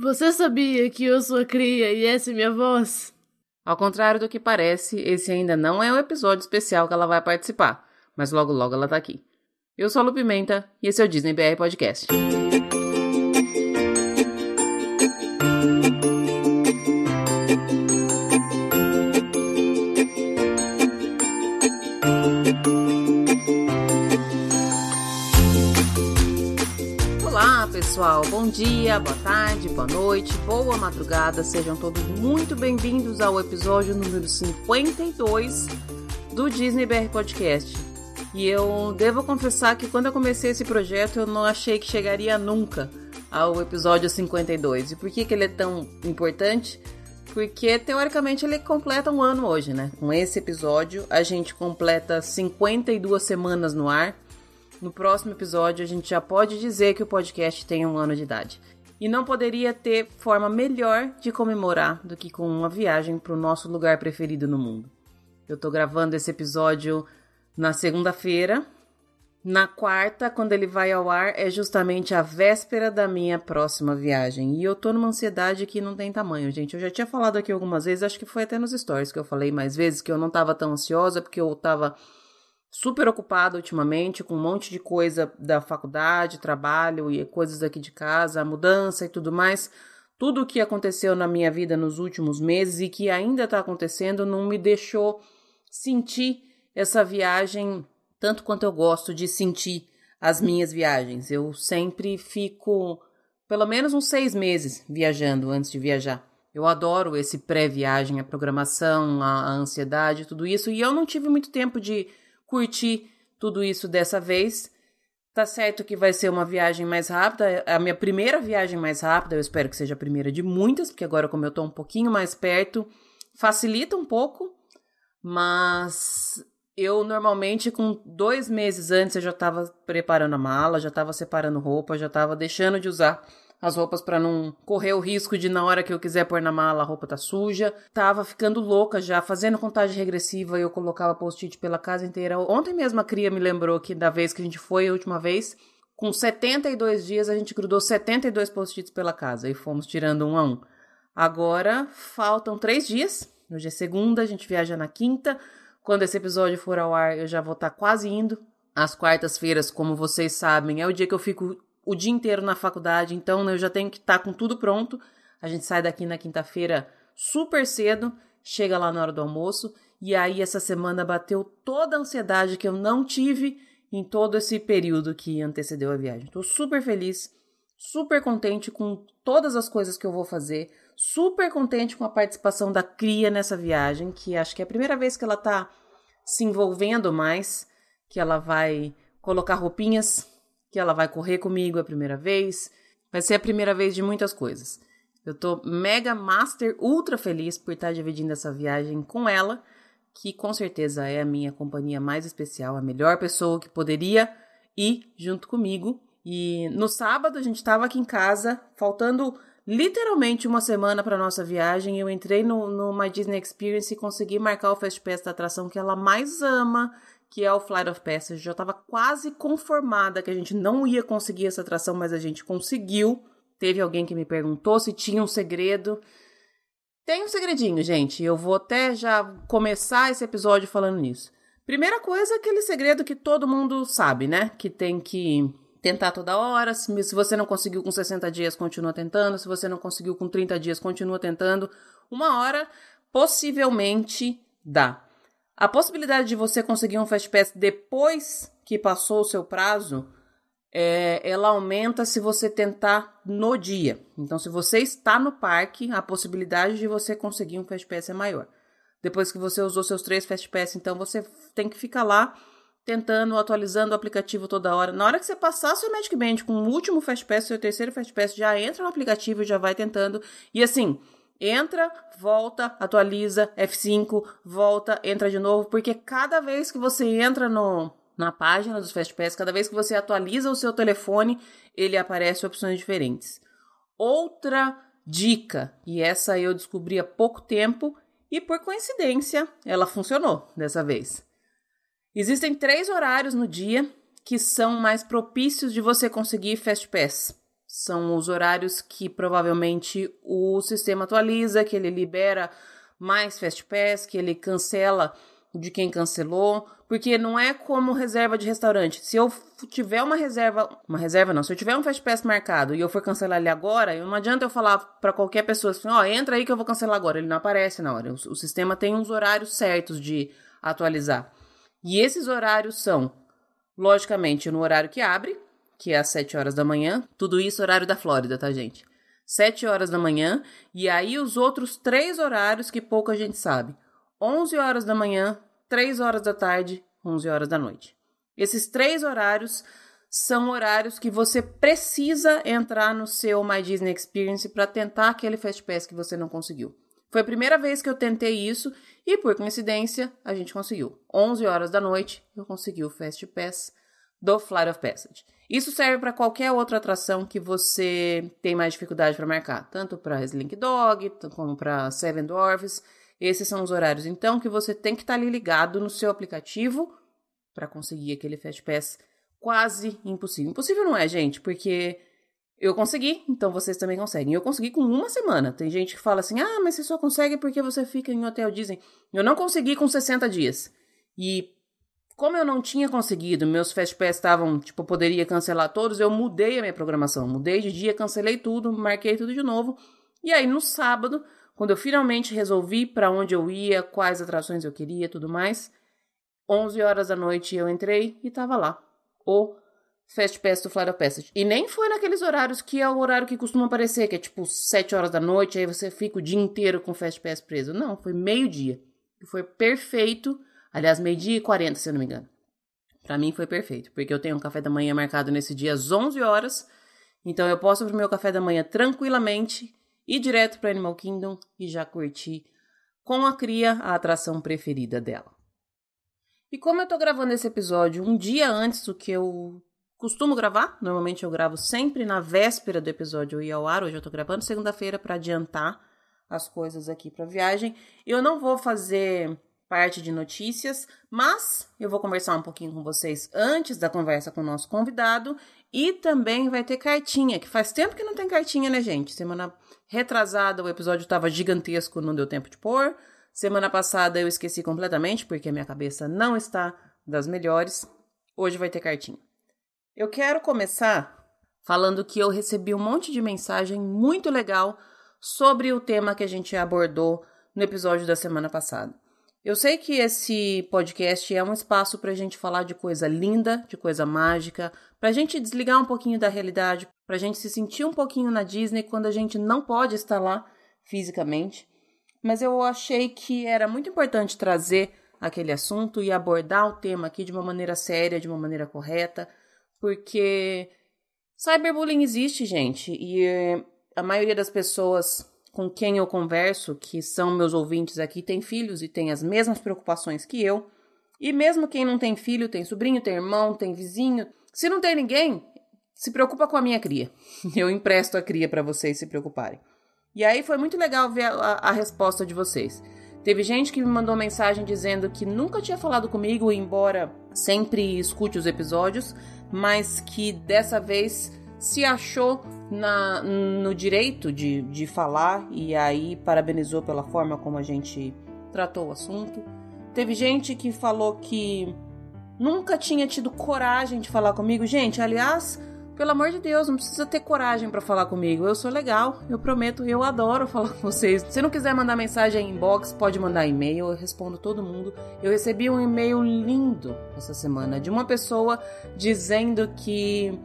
Você sabia que eu sou cria e essa é minha voz? Ao contrário do que parece, esse ainda não é o episódio especial que ela vai participar, mas logo logo ela tá aqui. Eu sou a Lu Pimenta e esse é o Disney BR Podcast. Pessoal, bom dia, boa tarde, boa noite, boa madrugada, sejam todos muito bem-vindos ao episódio número 52 do Disney BR Podcast. E eu devo confessar que quando eu comecei esse projeto eu não achei que chegaria nunca ao episódio 52. E por que, que ele é tão importante? Porque teoricamente ele completa um ano hoje, né? Com esse episódio a gente completa 52 semanas no ar no próximo episódio, a gente já pode dizer que o podcast tem um ano de idade. E não poderia ter forma melhor de comemorar do que com uma viagem para o nosso lugar preferido no mundo. Eu tô gravando esse episódio na segunda-feira. Na quarta, quando ele vai ao ar, é justamente a véspera da minha próxima viagem. E eu tô numa ansiedade que não tem tamanho, gente. Eu já tinha falado aqui algumas vezes, acho que foi até nos stories que eu falei mais vezes, que eu não tava tão ansiosa, porque eu tava super ocupada ultimamente com um monte de coisa da faculdade, trabalho e coisas aqui de casa, mudança e tudo mais. Tudo o que aconteceu na minha vida nos últimos meses e que ainda está acontecendo não me deixou sentir essa viagem tanto quanto eu gosto de sentir as minhas viagens. Eu sempre fico pelo menos uns seis meses viajando antes de viajar. Eu adoro esse pré-viagem, a programação, a, a ansiedade, tudo isso, e eu não tive muito tempo de curti tudo isso dessa vez. Tá certo que vai ser uma viagem mais rápida, é a minha primeira viagem mais rápida, eu espero que seja a primeira de muitas, porque agora, como eu tô um pouquinho mais perto, facilita um pouco, mas eu normalmente, com dois meses antes, eu já tava preparando a mala, já tava separando roupa, já tava deixando de usar as roupas para não correr o risco de na hora que eu quiser pôr na mala a roupa tá suja. Tava ficando louca já, fazendo contagem regressiva, eu colocava post-it pela casa inteira. Ontem mesmo a cria me lembrou que da vez que a gente foi a última vez, com 72 dias a gente grudou 72 post-its pela casa e fomos tirando um a um. Agora faltam três dias. Hoje é segunda, a gente viaja na quinta. Quando esse episódio for ao ar, eu já vou estar tá quase indo. As quartas-feiras, como vocês sabem, é o dia que eu fico o dia inteiro na faculdade, então né, eu já tenho que estar tá com tudo pronto. A gente sai daqui na quinta-feira super cedo, chega lá na hora do almoço, e aí essa semana bateu toda a ansiedade que eu não tive em todo esse período que antecedeu a viagem. Estou super feliz, super contente com todas as coisas que eu vou fazer, super contente com a participação da Cria nessa viagem, que acho que é a primeira vez que ela está se envolvendo mais, que ela vai colocar roupinhas que ela vai correr comigo a primeira vez. Vai ser a primeira vez de muitas coisas. Eu tô mega master ultra feliz por estar dividindo essa viagem com ela, que com certeza é a minha companhia mais especial, a melhor pessoa que poderia ir junto comigo. E no sábado a gente estava aqui em casa, faltando literalmente uma semana para nossa viagem. Eu entrei no, My Disney Experience e consegui marcar o Fast Pass da atração que ela mais ama, que é o Flight of Passage. Já estava quase conformada que a gente não ia conseguir essa atração, mas a gente conseguiu. Teve alguém que me perguntou se tinha um segredo. Tem um segredinho, gente. Eu vou até já começar esse episódio falando nisso. Primeira coisa, aquele segredo que todo mundo sabe, né? Que tem que tentar toda hora. Se, se você não conseguiu com 60 dias, continua tentando. Se você não conseguiu com 30 dias, continua tentando. Uma hora, possivelmente dá. A possibilidade de você conseguir um Fast Pass depois que passou o seu prazo, é, ela aumenta se você tentar no dia. Então, se você está no parque, a possibilidade de você conseguir um Fast Pass é maior. Depois que você usou seus três Fast Pass, então você tem que ficar lá tentando, atualizando o aplicativo toda hora. Na hora que você passar seu Magic Band com o último Fast Pass, seu terceiro Fast Pass, já entra no aplicativo e já vai tentando. E assim, entra, volta, atualiza, F5, volta, entra de novo, porque cada vez que você entra no, na página dos FastPass, cada vez que você atualiza o seu telefone, ele aparece opções diferentes. Outra dica, e essa eu descobri há pouco tempo, e por coincidência ela funcionou dessa vez. Existem três horários no dia que são mais propícios de você conseguir FastPass São os horários que provavelmente o sistema atualiza, que ele libera mais Fast Pass, que ele cancela de quem cancelou, porque não é como reserva de restaurante. Se eu tiver uma reserva, uma reserva não, se eu tiver um Fast Pass marcado e eu for cancelar ele agora, não adianta eu falar para qualquer pessoa assim, ó, oh, entra aí que eu vou cancelar agora. Ele não aparece na hora. O, o sistema tem uns horários certos de atualizar. E esses horários são, logicamente, no horário que abre, que é às 7 horas da manhã. Tudo isso horário da Flórida, tá, gente? 7 horas da manhã. E aí os outros três horários que pouca gente sabe. 11 horas da manhã, 3 horas da tarde, 11 horas da noite. Esses três horários são horários que você precisa entrar no seu My Disney Experience para tentar aquele Fast Pass que você não conseguiu. Foi a primeira vez que eu tentei isso e, por coincidência, a gente conseguiu. 11 horas da noite, eu consegui o Fast Pass do Flight of Passage. Isso serve para qualquer outra atração que você tem mais dificuldade para marcar, tanto para Slink Dog, como para Seven Dwarfs. Esses são os horários, então, que você tem que estar tá ali ligado no seu aplicativo para conseguir aquele Fast Pass quase impossível. Impossível não é, gente, porque eu consegui, então vocês também conseguem. Eu consegui com uma semana. Tem gente que fala assim: ah, mas você só consegue porque você fica em hotel Disney. Eu não consegui com 60 dias. E como eu não tinha conseguido, meus Fast Pass estavam, tipo, poderia cancelar todos, eu mudei a minha programação. Mudei de dia, cancelei tudo, marquei tudo de novo. E aí no sábado, quando eu finalmente resolvi para onde eu ia, quais atrações eu queria, tudo mais, 11 horas da noite eu entrei e tava lá. O Fast Pass do of Passage. E nem foi naqueles horários que é o horário que costuma aparecer, que é tipo 7 horas da noite, aí você fica o dia inteiro com o Fast Pass preso. Não, foi meio-dia. Foi perfeito. Aliás, meio-dia e 40, se eu não me engano. Para mim foi perfeito, porque eu tenho um café da manhã marcado nesse dia às 11 horas. Então eu posso ir pro meu café da manhã tranquilamente, ir direto para Animal Kingdom e já curtir com a cria a atração preferida dela. E como eu tô gravando esse episódio um dia antes do que eu costumo gravar. Normalmente eu gravo sempre na véspera do episódio ir ao ar. Hoje eu tô gravando segunda-feira para adiantar as coisas aqui para viagem. Eu não vou fazer parte de notícias, mas eu vou conversar um pouquinho com vocês antes da conversa com o nosso convidado e também vai ter cartinha, que faz tempo que não tem cartinha, né, gente? Semana retrasada o episódio estava gigantesco, não deu tempo de pôr. Semana passada eu esqueci completamente porque minha cabeça não está das melhores. Hoje vai ter cartinha. Eu quero começar falando que eu recebi um monte de mensagem muito legal sobre o tema que a gente abordou no episódio da semana passada. Eu sei que esse podcast é um espaço para a gente falar de coisa linda, de coisa mágica, para a gente desligar um pouquinho da realidade, para a gente se sentir um pouquinho na Disney quando a gente não pode estar lá fisicamente. Mas eu achei que era muito importante trazer aquele assunto e abordar o tema aqui de uma maneira séria, de uma maneira correta, porque cyberbullying existe, gente, e eh, a maioria das pessoas com quem eu converso, que são meus ouvintes aqui, tem filhos e tem as mesmas preocupações que eu. E mesmo quem não tem filho, tem sobrinho, tem irmão, tem vizinho, se não tem ninguém, se preocupa com a minha cria. Eu empresto a cria para vocês se preocuparem. E aí foi muito legal ver a, a, resposta de vocês. Teve gente que me mandou mensagem dizendo que nunca tinha falado comigo, embora sempre escute os episódios, mas que dessa vez se achou na, no direito de, de falar e aí parabenizou pela forma como a gente tratou o assunto. Teve gente que falou que nunca tinha tido coragem de falar comigo. Gente, aliás, pelo amor de Deus, não precisa ter coragem para falar comigo. Eu sou legal, eu prometo, eu adoro falar com vocês. Se não quiser mandar mensagem em inbox, pode mandar e-mail, eu respondo todo mundo. Eu recebi um e-mail lindo essa semana de uma pessoa dizendo que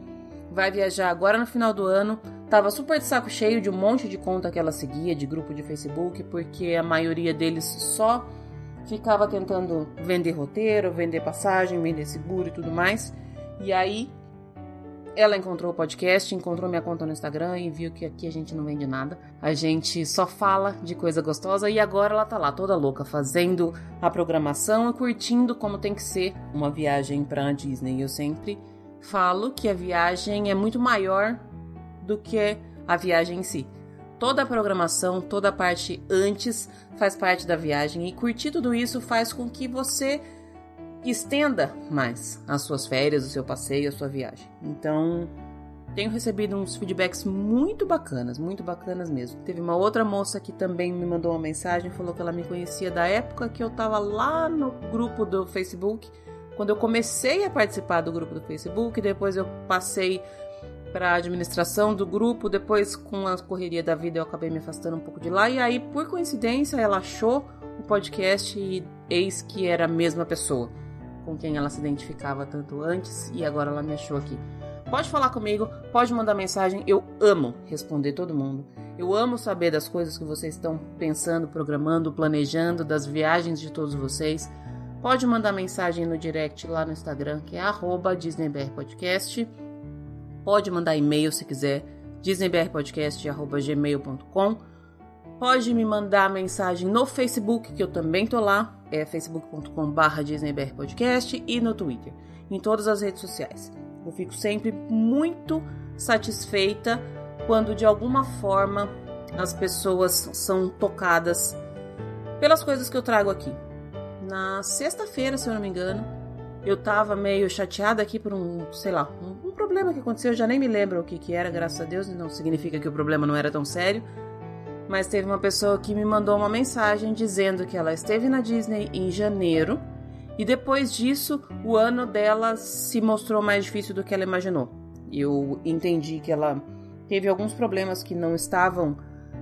vai viajar agora no final do ano. Tava super de saco cheio de um monte de conta que ela seguia, de grupo de Facebook, porque a maioria deles só ficava tentando vender roteiro, vender passagem, vender seguro e tudo mais. E aí ela encontrou o podcast, encontrou minha conta no Instagram e viu que aqui a gente não vende nada. A gente só fala de coisa gostosa e agora ela tá lá toda louca fazendo a programação e curtindo como tem que ser uma viagem para Disney. Eu sempre falo que a viagem é muito maior do que a viagem em si. Toda a programação, toda a parte antes faz parte da viagem e curtir tudo isso faz com que você estenda mais as suas férias, o seu passeio, a sua viagem. Então, tenho recebido uns feedbacks muito bacanas, muito bacanas mesmo. Teve uma outra moça que também me mandou uma mensagem, falou que ela me conhecia da época que eu tava lá no grupo do Facebook, quando eu comecei a participar do grupo do Facebook, depois eu passei para a administração do grupo, depois com a correria da vida eu acabei me afastando um pouco de lá e aí por coincidência ela achou o podcast e eis que era a mesma pessoa com quem ela se identificava tanto antes e agora ela me achou aqui. Pode falar comigo, pode mandar mensagem, eu amo responder todo mundo. Eu amo saber das coisas que vocês estão pensando, programando, planejando, das viagens de todos vocês. Pode mandar mensagem no direct lá no Instagram, que é DisneyBRPodcast. Pode mandar e-mail se quiser, disneybrpodcast.gmail.com. Pode me mandar mensagem no Facebook, que eu também tô lá, é facebook.com.br disneybrpodcast e no Twitter, em todas as redes sociais. Eu fico sempre muito satisfeita quando de alguma forma as pessoas são tocadas pelas coisas que eu trago aqui. Na sexta-feira, se eu não me engano, eu tava meio chateada aqui por um, sei lá, um, um, problema que aconteceu, eu já nem me lembro o que que era, graças a Deus, não significa que o problema não era tão sério. Mas teve uma pessoa que me mandou uma mensagem dizendo que ela esteve na Disney em janeiro e depois disso, o ano dela se mostrou mais difícil do que ela imaginou. Eu entendi que ela teve alguns problemas que não estavam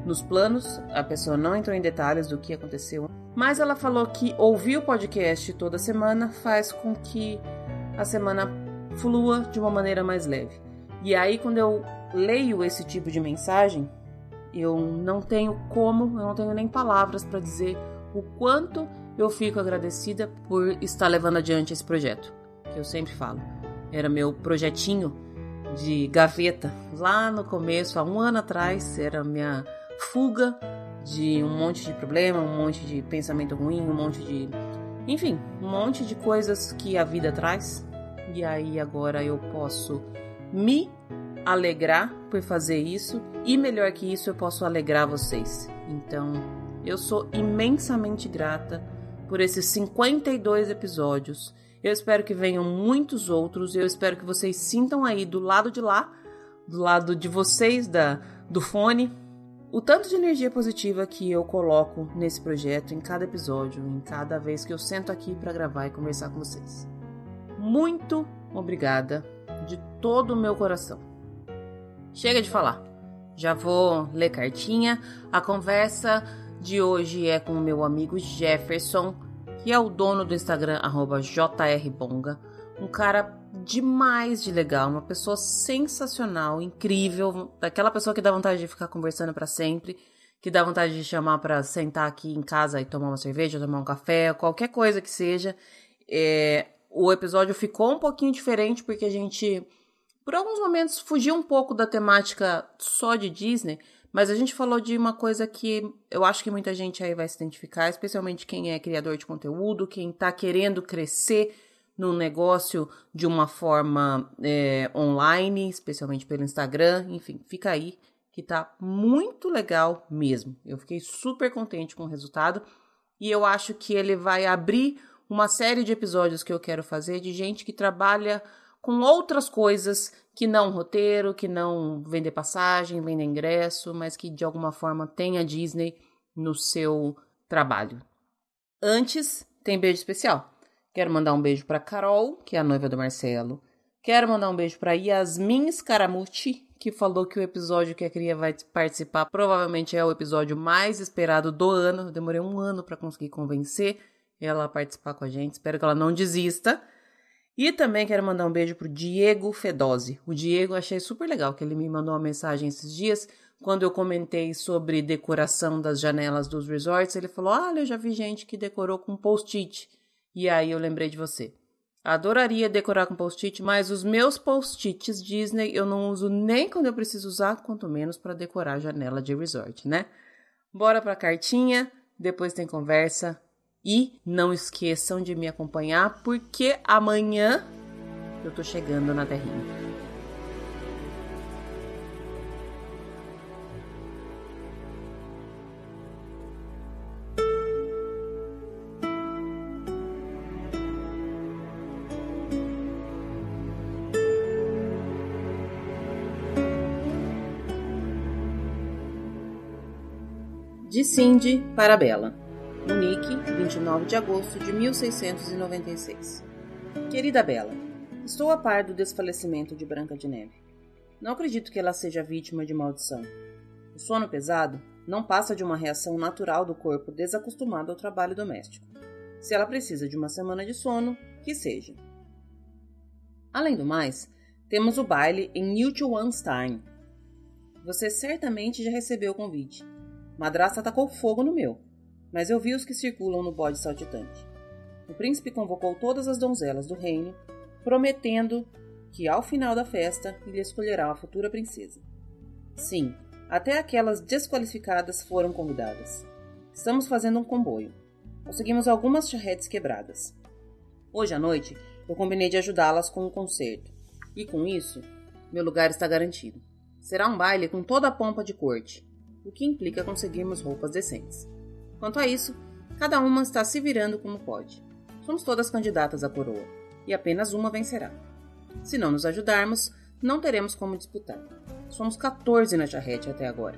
nos planos, a pessoa não entrou em detalhes do que aconteceu, mas ela falou que ouvir o podcast toda semana faz com que a semana flua de uma maneira mais leve. E aí, quando eu leio esse tipo de mensagem, eu não tenho como, eu não tenho nem palavras para dizer o quanto eu fico agradecida por estar levando adiante esse projeto, que eu sempre falo. Era meu projetinho de gaveta lá no começo, há um ano atrás, era minha fuga de um monte de problema, um monte de pensamento ruim, um monte de. Enfim, um monte de coisas que a vida traz. E aí agora eu posso me alegrar por fazer isso e melhor que isso, eu posso alegrar vocês. Então, eu sou imensamente grata por esses 52 episódios. Eu espero que venham muitos outros. Eu espero que vocês sintam aí do lado de lá, do lado de vocês da do fone, o tanto de energia positiva que eu coloco nesse projeto em cada episódio, em cada vez que eu sento aqui para gravar e conversar com vocês. Muito obrigada de todo o meu coração. Chega de falar. Já vou ler cartinha. A conversa de hoje é com o meu amigo Jefferson, que é o dono do Instagram @jrbonga, um cara demais de legal, uma pessoa sensacional, incrível, daquela pessoa que dá vontade de ficar conversando para sempre, que dá vontade de chamar para sentar aqui em casa e tomar uma cerveja, tomar um café, qualquer coisa que seja. É, o episódio ficou um pouquinho diferente porque a gente, por alguns momentos, fugiu um pouco da temática só de Disney mas a gente falou de uma coisa que eu acho que muita gente aí vai se identificar, especialmente quem é criador de conteúdo, quem está querendo crescer no negócio de uma forma é, online, especialmente pelo Instagram. Enfim, fica aí que tá muito legal mesmo. Eu fiquei super contente com o resultado e eu acho que ele vai abrir uma série de episódios que eu quero fazer de gente que trabalha com outras coisas que não roteiro, que não vender passagem, vender ingresso, mas que de alguma forma tem a Disney no seu trabalho. Antes, tem beijo especial. Quero mandar um beijo para Carol, que é a noiva do Marcelo. Quero mandar um beijo para Yasmin Scaramucci, que falou que o episódio que a Cria vai participar provavelmente é o episódio mais esperado do ano. Eu demorei um ano para conseguir convencer ela a participar com a gente. Espero que ela não desista. E também quero mandar um beijo pro Diego Fedose. O Diego achei super legal que ele me mandou uma mensagem esses dias quando eu comentei sobre decoração das janelas dos resorts. Ele falou: "Olha, eu já vi gente que decorou com post-it". E aí eu lembrei de você. Adoraria decorar com post-it, mas os meus post-its Disney eu não uso nem quando eu preciso usar, quanto menos para decorar a janela de resort, né? Bora pra cartinha, depois tem conversa. E não esqueçam de me acompanhar, porque amanhã eu tô chegando na Terrinha. De Cindy para Bela. Munique, 29 de agosto de 1696. Querida Bela, estou a par do desfalecimento de Branca de Neve. Não acredito que ela seja vítima de maldição. O sono pesado não passa de uma reação natural do corpo desacostumado ao trabalho doméstico. Se ela precisa de uma semana de sono, que seja. Além do mais, temos o baile em Neuschwanstein. Você certamente já recebeu o convite. Madrasta tacou fogo no meu, mas eu vi os que circulam no bode saltitante. O príncipe convocou todas as donzelas do reino, prometendo que ao final da festa ele escolherá a futura princesa. Sim, até aquelas desqualificadas foram convidadas. Estamos fazendo um comboio. Conseguimos algumas charretes quebradas. Hoje à noite eu combinei de ajudá-las com um concerto, e com isso, meu lugar está garantido. Será um baile com toda a pompa de corte, o que implica conseguirmos roupas decentes. Quanto a isso, cada uma está se virando como pode. Somos todas candidatas à coroa, e apenas uma vencerá. Se não nos ajudarmos, não teremos como disputar. Somos 14 na charrete até agora.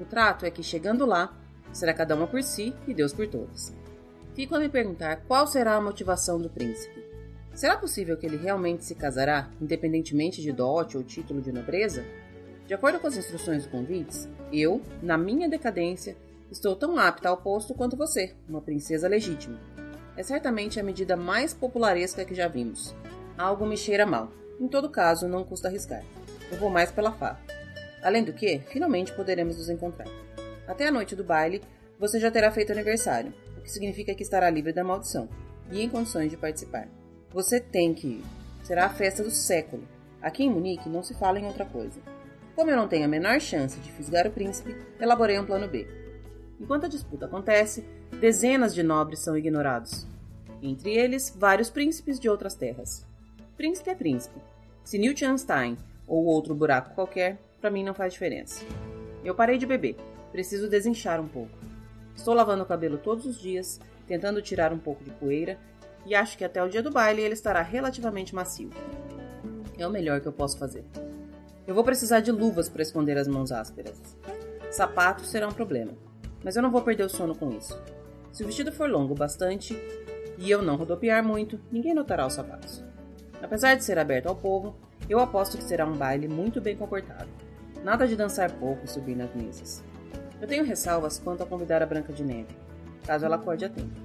O trato é que, chegando lá, será cada uma por si e Deus por todas. Fico a me perguntar qual será a motivação do príncipe. Será possível que ele realmente se casará, independentemente de dote ou título de nobreza? De acordo com as instruções do convites, eu, na minha decadência, estou tão apta ao posto quanto você, uma princesa legítima. É certamente a medida mais popularesca que já vimos. Algo me cheira mal. Em todo caso, não custa arriscar. Eu vou mais pela farra. Além do que, finalmente poderemos nos encontrar. Até a noite do baile, você já terá feito aniversário, o que significa que estará livre da maldição e em condições de participar. Você tem que ir. Será a festa do século. Aqui em Munique não se fala em outra coisa. Como eu não tenho a menor chance de fisgar o príncipe, elaborei um plano B. Enquanto a disputa acontece, dezenas de nobres são ignorados. Entre eles, vários príncipes de outras terras. Príncipe é príncipe. Se Newt Einstein ou outro buraco qualquer, para mim não faz diferença. Eu parei de beber. Preciso desinchar um pouco. Estou lavando o cabelo todos os dias, tentando tirar um pouco de poeira, e acho que até o dia do baile ele estará relativamente macio. É o melhor que eu posso fazer. Eu vou precisar de luvas para esconder as mãos ásperas. Sapatos será um problema, mas eu não vou perder o sono com isso. Se o vestido for longo bastante e eu não rodopiar muito, ninguém notará os sapatos. Apesar de ser aberto ao povo, eu aposto que será um baile muito bem comportado. Nada de dançar pouco e subir nas mesas. Eu tenho ressalvas quanto a convidar a Branca de Neve, caso ela acorde a tempo.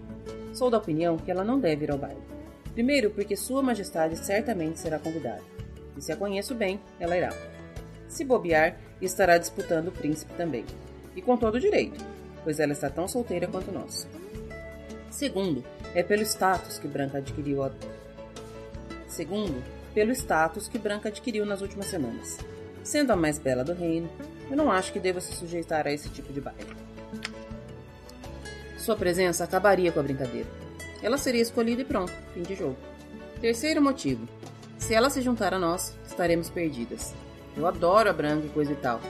Sou da opinião que ela não deve ir ao baile. Primeiro, porque Sua Majestade certamente será convidada e se a conheço bem, ela irá. Se bobear, estará disputando o príncipe também. E com todo direito, pois ela está tão solteira quanto nós. Segundo, é pelo status que Branca adquiriu a... Segundo, pelo status que Branca adquiriu nas últimas semanas. Sendo a mais bela do reino, eu não acho que deva se sujeitar a esse tipo de baile. Sua presença acabaria com a brincadeira. Ela seria escolhida e pronto, fim de jogo. Terceiro motivo, se ela se juntar a nós, estaremos perdidas. Eu adoro a Branca e coisa e tal,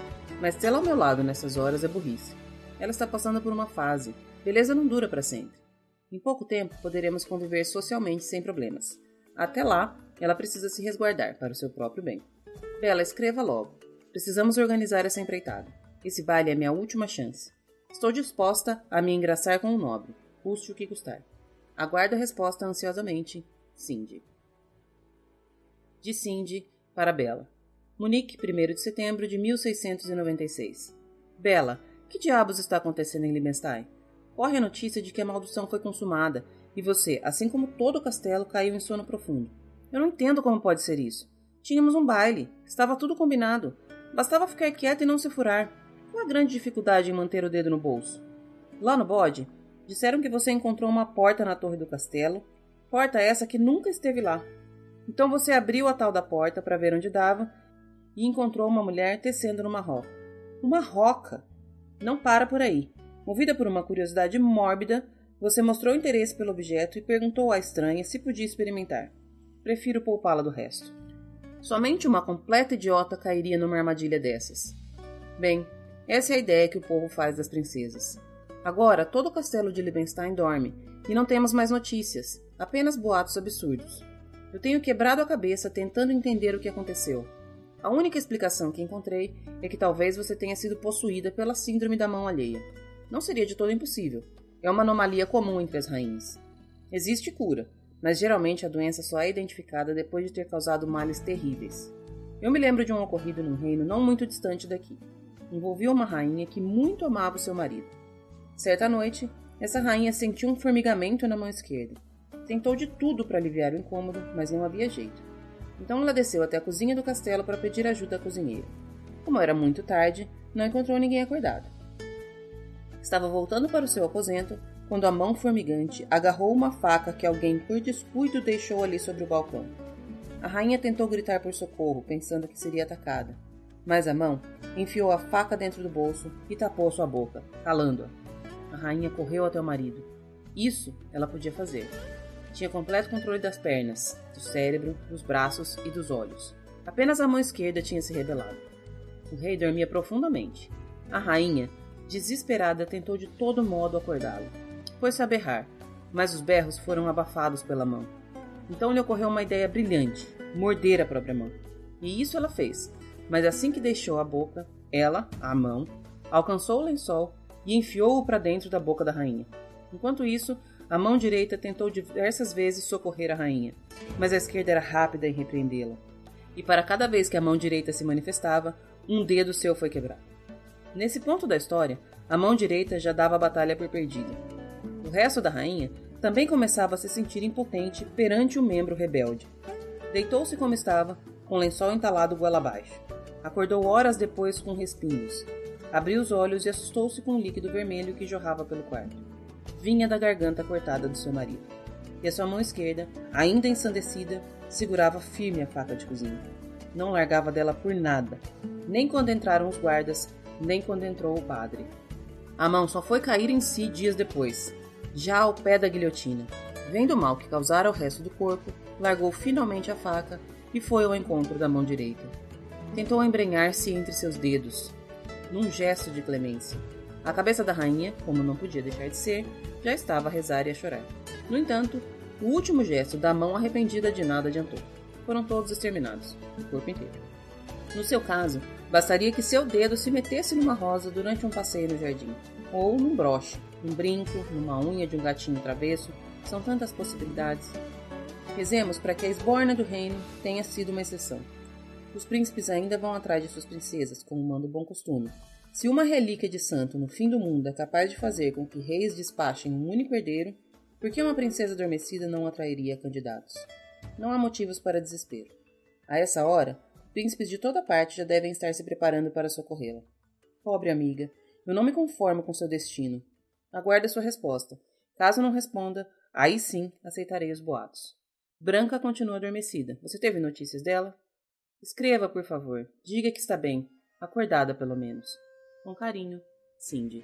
mas tê-la ao meu lado nessas horas é burrice. Ela está passando por uma fase. Beleza não dura para sempre. Em pouco tempo poderemos conviver socialmente sem problemas. Até lá, ela precisa se resguardar para o seu próprio bem. Bela, escreva logo. Precisamos organizar essa empreitada. Esse baile é minha última chance. Estou disposta a me engraçar com o nobre, custe o que custar. Aguardo a resposta ansiosamente. Cindy de Cindy para Bela. Munique, 1 de setembro de 1696. Bela, que diabos está acontecendo em Liebenstein? Corre a notícia de que a maldição foi consumada e você, assim como todo o castelo, caiu em sono profundo. Eu não entendo como pode ser isso. Tínhamos um baile, estava tudo combinado. Bastava ficar quieto e não se furar. Qual a grande dificuldade em manter o dedo no bolso? Lá no bode, disseram que você encontrou uma porta na torre do castelo, porta essa que nunca esteve lá. Então você abriu a tal da porta para ver onde dava e encontrou uma mulher tecendo numa roca. Uma roca! Não para por aí. Movida por uma curiosidade mórbida, você mostrou interesse pelo objeto e perguntou à estranha se podia experimentar. Prefiro poupá-la do resto. Somente uma completa idiota cairia numa armadilha dessas. Bem, essa é a ideia que o povo faz das princesas. Agora, todo o castelo de Liebenstein dorme e não temos mais notícias, apenas boatos absurdos. Eu tenho quebrado a cabeça tentando entender o que aconteceu. A única explicação que encontrei é que talvez você tenha sido possuída pela síndrome da mão alheia. Não seria de todo impossível. É uma anomalia comum entre as rainhas. Existe cura, mas geralmente a doença só é identificada depois de ter causado males terríveis. Eu me lembro de um ocorrido num reino não muito distante daqui. Envolvia uma rainha que muito amava o seu marido. Certa noite, essa rainha sentiu um formigamento na mão esquerda. Tentou de tudo para aliviar o incômodo, mas não havia jeito. Então ela desceu até a cozinha do castelo para pedir ajuda à cozinheira. Como era muito tarde, não encontrou ninguém acordado. Estava voltando para o seu aposento quando a mão formigante agarrou uma faca que alguém por descuido deixou ali sobre o balcão. A rainha tentou gritar por socorro, pensando que seria atacada, mas a mão enfiou a faca dentro do bolso e tapou sua boca, calando-a. A rainha correu até o marido. Isso ela podia fazer. Tinha completo controle das pernas, do cérebro, dos braços e dos olhos. Apenas a mão esquerda tinha se rebelado. O rei dormia profundamente. A rainha, desesperada, tentou de todo modo acordá-lo. Foi-se a berrar, mas os berros foram abafados pela mão. Então lhe ocorreu uma ideia brilhante: morder a própria mão. E isso ela fez, mas assim que deixou a boca, ela, a mão, alcançou o lençol e enfiou-o para dentro da boca da rainha. Enquanto isso, a mão direita tentou diversas vezes socorrer a rainha, mas a esquerda era rápida em repreendê-la. E para cada vez que a mão direita se manifestava, um dedo seu foi quebrado. Nesse ponto da história, a mão direita já dava a batalha por perdida. O resto da rainha também começava a se sentir impotente perante o membro rebelde. Deitou-se como estava, com o lençol entalado goela abaixo. Acordou horas depois com respingos. Abriu os olhos e assustou-se com o líquido vermelho que jorrava pelo quarto. Vinha da garganta cortada do seu marido. E a sua mão esquerda, ainda ensandecida, segurava firme a faca de cozinha. Não largava dela por nada, nem quando entraram os guardas, nem quando entrou o padre. A mão só foi cair em si dias depois, já ao pé da guilhotina. Vendo o mal que causara ao resto do corpo, largou finalmente a faca e foi ao encontro da mão direita. Tentou embrenhar-se entre seus dedos, num gesto de clemência. A cabeça da rainha, como não podia deixar de ser, já estava a rezar e a chorar. No entanto, o último gesto da mão arrependida de nada adiantou. Foram todos exterminados, o corpo inteiro. No seu caso, bastaria que seu dedo se metesse numa rosa durante um passeio no jardim, ou num broche, um brinco, numa unha de um gatinho travesso, são tantas possibilidades. Rezemos para que a esborna do reino tenha sido uma exceção. Os príncipes ainda vão atrás de suas princesas, como manda o bom costume. Se uma relíquia de santo no fim do mundo é capaz de fazer com que reis despachem um único herdeiro, por que uma princesa adormecida não atrairia candidatos? Não há motivos para desespero. A essa hora, príncipes de toda parte já devem estar se preparando para socorrê-la. Pobre amiga, eu não me conformo com seu destino. Aguarde sua resposta. Caso não responda, aí sim aceitarei os boatos. Branca continua adormecida. Você teve notícias dela? Escreva, por favor. Diga que está bem. Acordada, pelo menos. Com carinho, Cindy.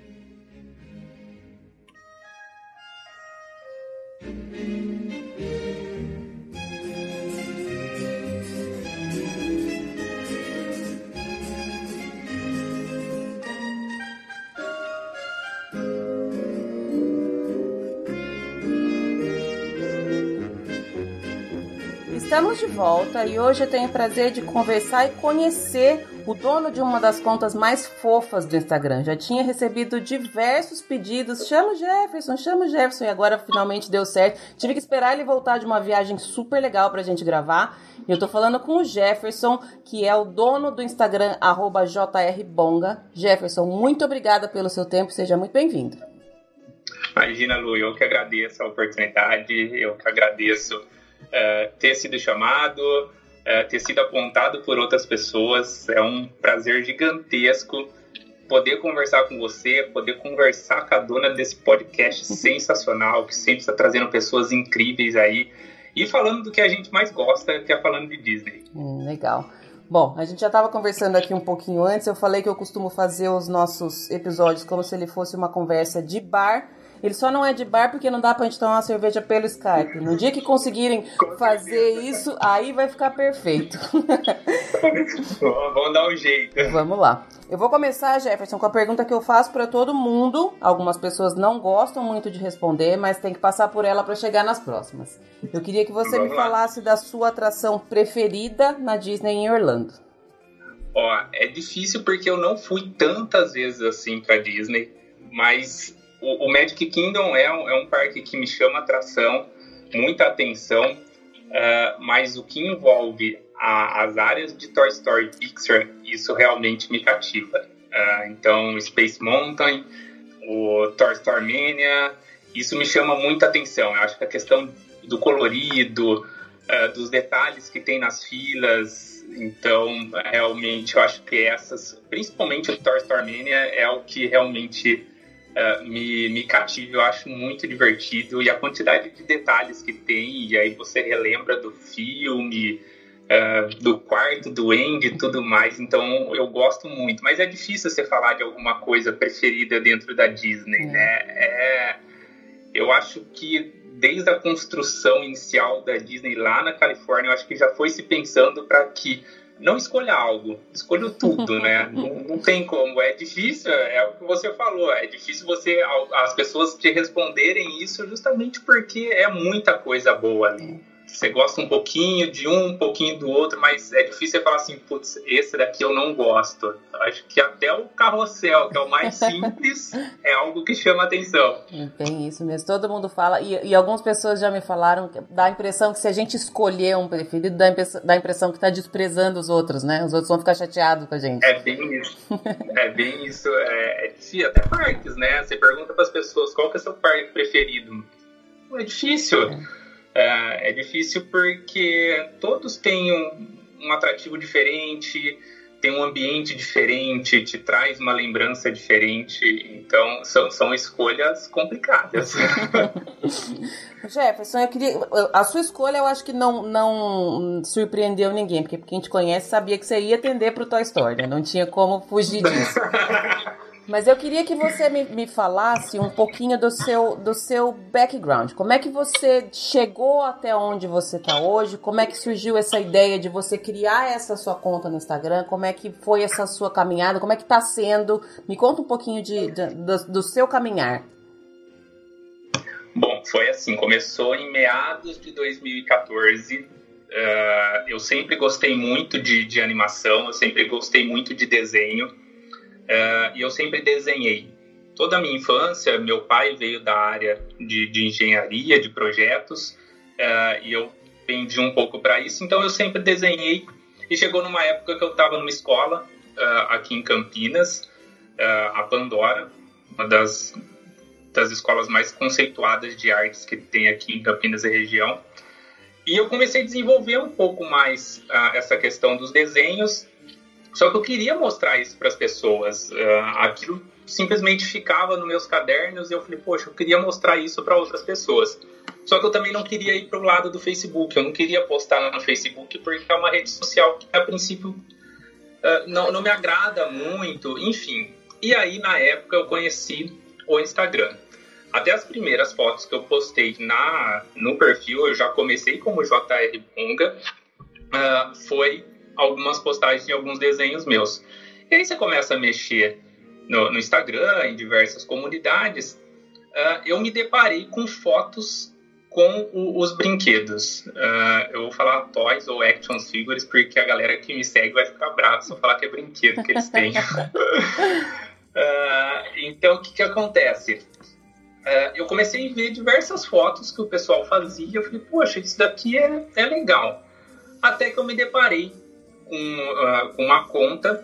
Estamos de volta e hoje eu tenho o prazer de conversar e conhecer o dono de uma das contas mais fofas do Instagram. Já tinha recebido diversos pedidos. Chama o Jefferson, chama o Jefferson. E agora finalmente deu certo. Tive que esperar ele voltar de uma viagem super legal pra gente gravar. E eu tô falando com o Jefferson, que é o dono do Instagram, jrbonga. Jefferson, muito obrigada pelo seu tempo. Seja muito bem-vindo. Imagina, Lu, eu que agradeço a oportunidade. Eu que agradeço é, ter sido chamado, é, ter sido apontado por outras pessoas. É um prazer gigantesco poder conversar com você, poder conversar com a dona desse podcast sensacional, que sempre está trazendo pessoas incríveis aí. E falando do que a gente mais gosta, que é falando de Disney. Hum, legal. Bom, a gente já estava conversando aqui um pouquinho antes. Eu falei que eu costumo fazer os nossos episódios como se ele fosse uma conversa de bar. Ele só não é de bar porque não dá pra gente tomar uma cerveja pelo Skype. No dia que conseguirem fazer isso, aí vai ficar perfeito. Vamos dar um jeito. Vamos lá. Eu vou começar, Jefferson, com a pergunta que eu faço para todo mundo. Algumas pessoas não gostam muito de responder, mas tem que passar por ela para chegar nas próximas. Eu queria que você Vamos me lá. falasse da sua atração preferida na Disney em Orlando. Ó, é difícil porque eu não fui tantas vezes assim pra Disney mas o, o, Magic Kingdom é um, é um parque que me chama atração, muita atenção, uh, mas o que envolve a, as áreas de Toy Story Pixar, isso realmente me cativa. Uh, então, Space Mountain, o Toy Story Mania, isso me chama muita atenção. Eu acho que a questão do colorido, uh, dos detalhes que tem nas filas, então realmente eu acho que essas, principalmente o Toy Story Mania, é o que realmente uh, me, me cativa. Eu acho muito divertido e a quantidade de detalhes que tem, e aí você relembra do filme. Uh, do quarto, do Andy e tudo mais, então eu gosto muito. Mas é difícil você falar de alguma coisa preferida dentro da Disney, é. né? É, eu acho que desde a construção inicial da Disney lá na Califórnia, eu acho que já foi se pensando para que não escolha algo, escolha tudo, né? não, não, tem como, é difícil, é o que você falou, é difícil você as pessoas te responderem isso justamente porque é muita coisa boa ali você gosta um pouquinho de um, um pouquinho do outro, mas é difícil você falar assim, putz, esse daqui eu não gosto. Acho que até o carrossel, que é o mais simples, é algo que chama atenção. Tem isso mesmo, todo mundo fala, e, e algumas pessoas já me falaram, dá a impressão que se a gente escolher um preferido, dá a impressão, dá a impressão que está desprezando os outros, né? Os outros vão ficar chateados com a gente. É bem isso. é bem isso. É, é difícil, até parques, né? Você pergunta para as pessoas qual que é o seu parque preferido. É difícil. É. É, é difícil porque todos têm um, um atrativo diferente, tem um ambiente diferente, te traz uma lembrança diferente. Então, são, são escolhas complicadas. Jefferson, eu queria. A sua escolha eu acho que não, não surpreendeu ninguém, porque quem te conhece sabia que você ia atender pro Toy Story, né? Não tinha como fugir disso. Mas eu queria que você me, me falasse um pouquinho do seu, do seu background. Como é que você chegou até onde você está hoje? Como é que surgiu essa ideia de você criar essa sua conta no Instagram? Como é que foi essa sua caminhada? Como é que está sendo? Me conta um pouquinho de, de do, do seu caminhar. Bom, foi assim, começou em meados de 2014. Uh, eu sempre gostei muito de, de animação, eu sempre gostei muito de desenho. Uh, e eu sempre desenhei. Toda a minha infância, meu pai veio da área de, de engenharia, de projetos, uh, e eu pendi um pouco para isso, então eu sempre desenhei. E chegou numa época que eu estava numa escola uh, aqui em Campinas, a Pandora, uma das, das escolas mais conceituadas de artes que tem aqui em Campinas e região. E eu comecei a desenvolver um pouco mais essa questão dos desenhos só que eu queria mostrar isso para as pessoas. Uh, aquilo simplesmente ficava nos meus cadernos e eu falei, poxa, eu queria mostrar isso para outras pessoas. Só que eu também não queria ir para o lado do Facebook. Eu não queria postar no Facebook porque é uma rede social que, a princípio, uh, não, não me agrada muito. Enfim. E aí, na época, eu conheci o Instagram. Até as primeiras fotos que eu postei na, no perfil, eu já comecei como JR Bunga, uh, foi algumas postagens de alguns desenhos meus. E aí você começa a mexer no, no Instagram, em diversas comunidades, uh, eu me deparei com fotos com o, os brinquedos. Uh, eu vou falar toys ou action figures, porque a galera que me segue vai ficar brava se eu falar que é brinquedo que eles têm. uh, então, o que, que acontece? Uh, eu comecei a ver diversas fotos que o pessoal fazia. Eu falei, poxa, isso daqui é, é legal. Até que eu me deparei com, uh, com uma conta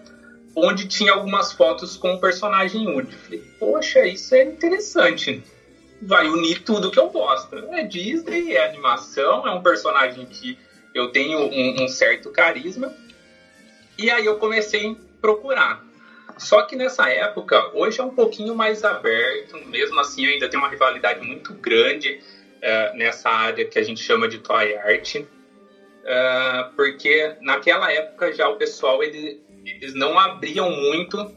onde tinha algumas fotos com o personagem Woody. Falei, poxa, isso é interessante. Vai unir tudo que eu gosto. É Disney, é animação, é um personagem que eu tenho um, um certo carisma. E aí eu comecei a procurar. Só que nessa época, hoje é um pouquinho mais aberto, mesmo assim ainda tem uma rivalidade muito grande uh, nessa área que a gente chama de toy art. Uh, porque naquela época já o pessoal ele, eles não abriam muito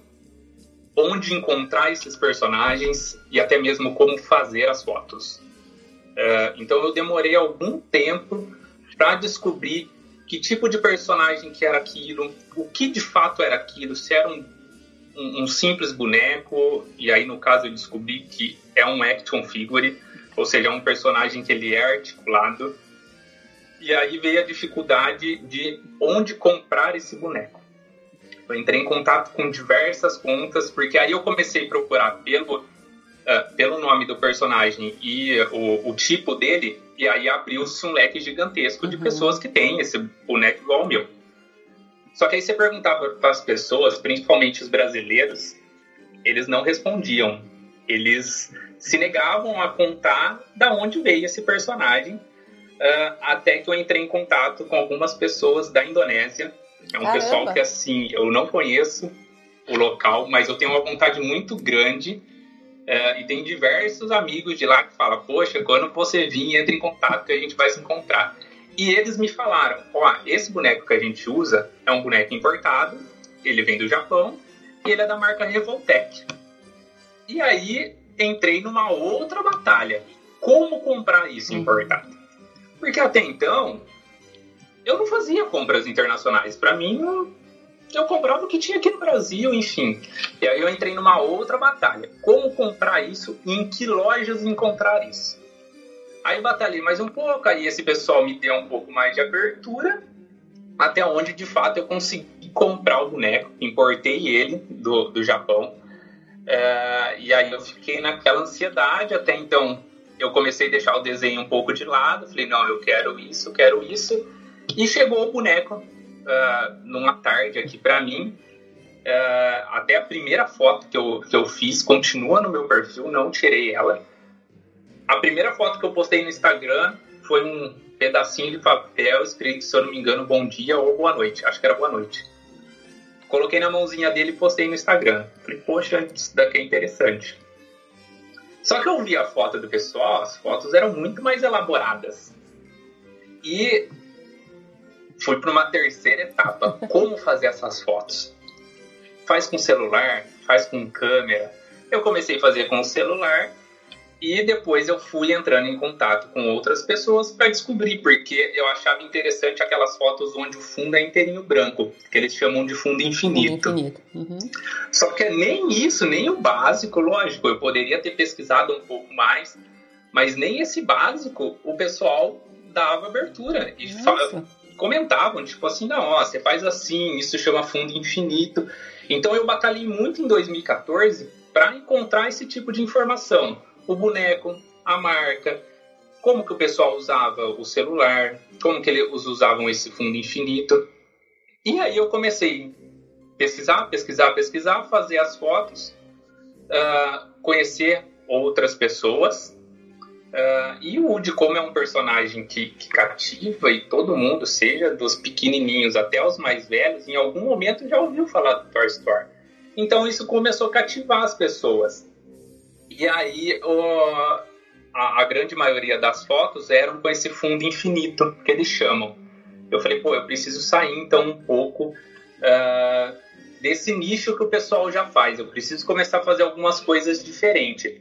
onde encontrar esses personagens e até mesmo como fazer as fotos. Uh, então eu demorei algum tempo para descobrir que tipo de personagem que era aquilo, o que de fato era aquilo, se era um, um, um simples boneco, e aí no caso eu descobri que é um action figure, ou seja, é um personagem que ele é articulado, e aí veio a dificuldade de onde comprar esse boneco. Eu entrei em contato com diversas contas, porque aí eu comecei a procurar pelo uh, pelo nome do personagem e o, o tipo dele, e aí abriu-se um leque gigantesco uhum. de pessoas que têm esse boneco igual ao meu. Só que aí você perguntava para as pessoas, principalmente os brasileiros, eles não respondiam. Eles se negavam a contar da onde veio esse personagem, uh, até que eu entrei em contato com algumas pessoas da Indonésia. É um Caramba. pessoal que, assim, eu não conheço o local, mas eu tenho uma vontade muito grande. Uh, e tem diversos amigos de lá que falam: Poxa, quando você vir, entre em contato que a gente vai se encontrar. E eles me falaram: Ó, esse boneco que a gente usa é um boneco importado, ele vem do Japão e ele é da marca Revoltec. E aí entrei numa outra batalha. Como comprar isso uhum. importado? Porque até então eu não fazia compras internacionais. Para mim, eu, comprava o que tinha aqui no Brasil, enfim. E aí eu entrei numa outra batalha. Como comprar isso e em que lojas encontrar isso? Aí batalhei mais um pouco, aí esse pessoal me deu um pouco mais de abertura, até onde de fato eu consegui comprar o boneco, importei ele do, do Japão. É, e aí eu fiquei naquela ansiedade, até então eu comecei a deixar o desenho um pouco de lado, falei, não, eu quero isso, quero isso. E chegou o boneco uh, numa tarde aqui para mim. Uh, até a primeira foto que eu, que eu fiz continua no meu perfil, não tirei ela. A primeira foto que eu postei no Instagram foi um pedacinho de papel escrito, se eu não me engano, bom dia ou boa noite. Acho que era boa noite. Coloquei na mãozinha dele e postei no Instagram. Falei, poxa, isso daqui é interessante. Só que eu vi a foto do pessoal, as fotos eram muito mais elaboradas. E fui para uma terceira etapa. Como fazer essas fotos? Faz com celular, faz com câmera. Eu comecei a fazer com o celular e depois eu fui entrando em contato com outras pessoas para descobrir, porque eu achava interessante aquelas fotos onde o fundo é inteirinho branco, que eles chamam de fundo infinito. Fundo infinito. Uhum. Só que nem isso, nem o básico, lógico, eu poderia ter pesquisado um pouco mais, mas nem esse básico o pessoal dava abertura e comentavam, tipo assim, não, ó, você faz assim, isso chama fundo infinito. Então eu batalhei muito em 2014 para encontrar esse tipo de informação o boneco, a marca, como que o pessoal usava o celular, como que eles usavam esse fundo infinito. E aí eu comecei a pesquisar, pesquisar, pesquisar, fazer as fotos, uh, conhecer outras pessoas. Uh, e o Woody, como é um personagem que, que, cativa e todo mundo, seja dos pequenininhos até os mais velhos, em algum momento já ouviu falar do Toy Story. Então isso começou a cativar as pessoas. E aí o, a, a, grande maioria das fotos eram com esse fundo infinito que eles chamam. Eu falei, pô, eu preciso sair então um pouco uh, desse nicho que o pessoal já faz. Eu preciso começar a fazer algumas coisas diferentes.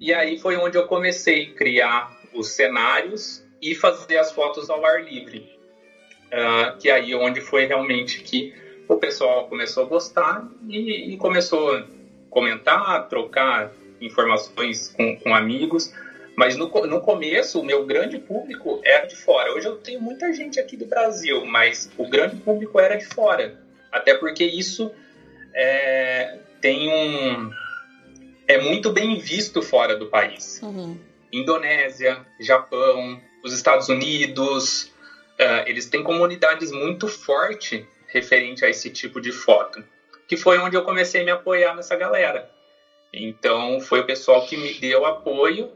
E aí foi onde eu comecei a criar os cenários e fazer as fotos ao ar livre. Uh, que aí é onde foi realmente que o pessoal começou a gostar e, e começou a comentar, trocar informações com, com amigos. Mas no, no começo, o meu grande público era de fora. Hoje eu tenho muita gente aqui do Brasil, mas o grande público era de fora. Até porque isso é, tem um. É muito bem visto fora do país. Uhum. Indonésia, Japão, os Estados Unidos, uh, eles têm comunidades muito fortes referente a esse tipo de foto. Que foi onde eu comecei a me apoiar nessa galera. Então foi o pessoal que me deu apoio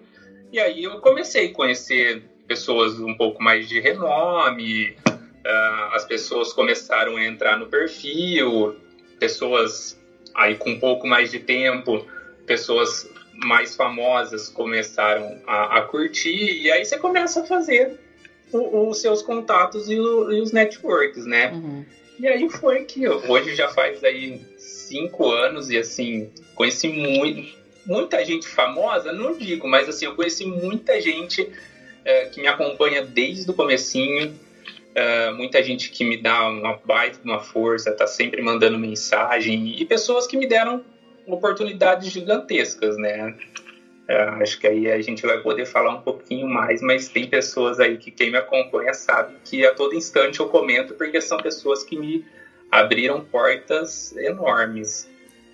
e aí eu comecei a conhecer pessoas um pouco mais de renome, uh, as pessoas começaram a entrar no perfil, pessoas aí com um pouco mais de tempo, pessoas mais famosas começaram a, a curtir e aí você começa a fazer os seus contatos e, o, e os networks, né? Uhum. E aí foi que hoje já faz aí cinco anos e assim, conheci muito, muita gente famosa, não digo, mas assim, eu conheci muita gente é, que me acompanha desde o comecinho, é, muita gente que me dá uma baita, uma força, tá sempre mandando mensagem, e pessoas que me deram oportunidades gigantescas, né? É, acho que aí a gente vai poder falar um pouquinho mais, mas tem pessoas aí que quem me acompanha sabe que a todo instante eu comento, porque são pessoas que me abriram portas enormes.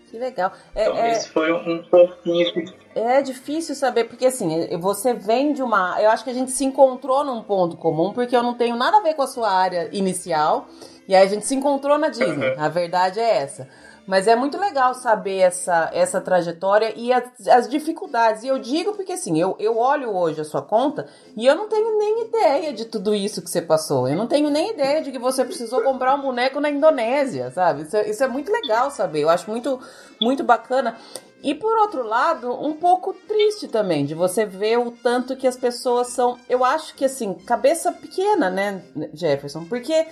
Que legal. É, então, é, isso foi um pouquinho. É difícil saber, porque assim, você vem de uma. Eu acho que a gente se encontrou num ponto comum, porque eu não tenho nada a ver com a sua área inicial. E aí a gente se encontrou na Disney. Uhum. A verdade é essa. Mas é muito legal saber essa, essa trajetória e as, as, dificuldades. E eu digo porque, assim, eu, eu olho hoje a sua conta e eu não tenho nem ideia de tudo isso que você passou. Eu não tenho nem ideia de que você precisou comprar um boneco na Indonésia, sabe? Isso, é, isso é muito legal saber. Eu acho muito, muito bacana. E por outro lado, um pouco triste também de você ver o tanto que as pessoas são. Eu acho que assim, cabeça pequena, né, Jefferson? Porque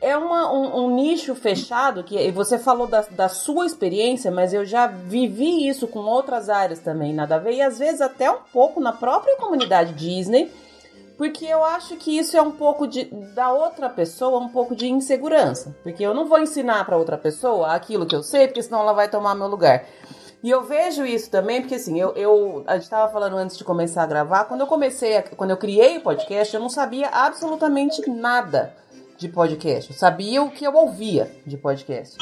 é uma, um, um, nicho fechado que você falou da, da, sua experiência, mas eu já vivi isso com outras áreas também, nada a ver, e às vezes até um pouco na própria comunidade Disney, porque eu acho que isso é um pouco de, da outra pessoa, um pouco de insegurança, porque eu não vou ensinar para outra pessoa aquilo que eu sei, porque senão ela vai tomar meu lugar. E eu vejo isso também, porque assim, eu, eu a gente estava falando antes de começar a gravar, quando eu comecei, a, quando eu criei o podcast, eu não sabia absolutamente nada de podcast. Eu sabia o que eu ouvia de podcast.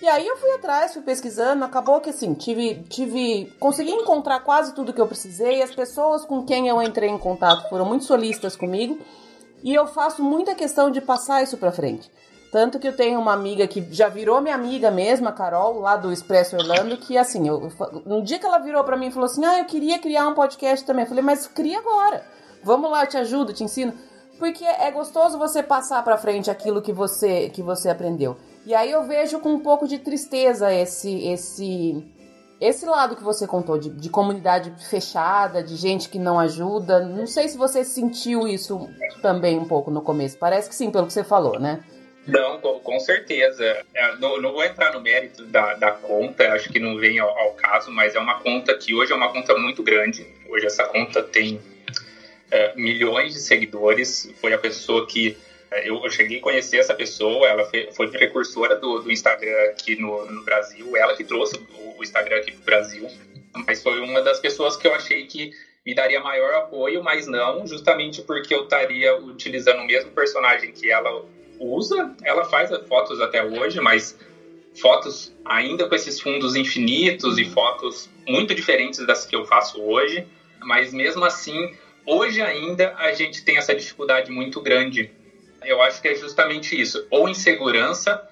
E aí eu fui atrás, fui pesquisando, acabou que assim, tive, tive, consegui encontrar quase tudo que eu precisei. As pessoas com quem eu entrei em contato foram muito solistas comigo, e eu faço muita questão de passar isso para frente. Tanto que eu tenho uma amiga que já virou minha amiga mesmo, a Carol, lá do Expresso Orlando, que assim, eu, um dia que ela virou para mim e falou assim: "Ah, eu queria criar um podcast também". Eu falei: "Mas cria agora. Vamos lá, eu te ajudo, te ensino". Porque é gostoso você passar para frente aquilo que você que você aprendeu. E aí eu vejo com um pouco de tristeza esse esse esse lado que você contou de, de comunidade fechada, de gente que não ajuda. Não sei se você sentiu isso também um pouco no começo. Parece que sim, pelo que você falou, né? Não, com certeza. É, não, não, vou entrar no mérito da, da conta, acho que não vem ao, ao, caso, mas é uma conta que hoje é uma conta muito grande. Hoje essa conta tem é, milhões de seguidores. Foi a pessoa que é, eu, cheguei a conhecer essa pessoa. Ela foi, foi precursora do, do, Instagram aqui no, no, Brasil. Ela que trouxe o, o Instagram aqui para o Brasil. Mas foi uma das pessoas que eu achei que me daria maior apoio, mas não, justamente porque eu estaria utilizando o mesmo personagem que ela usa. Ela faz fotos até hoje, mas fotos ainda com esses fundos infinitos e fotos muito diferentes das que eu faço hoje. Mas mesmo assim, Hoje ainda a gente tem essa dificuldade muito grande. Eu acho que é justamente isso, ou insegurança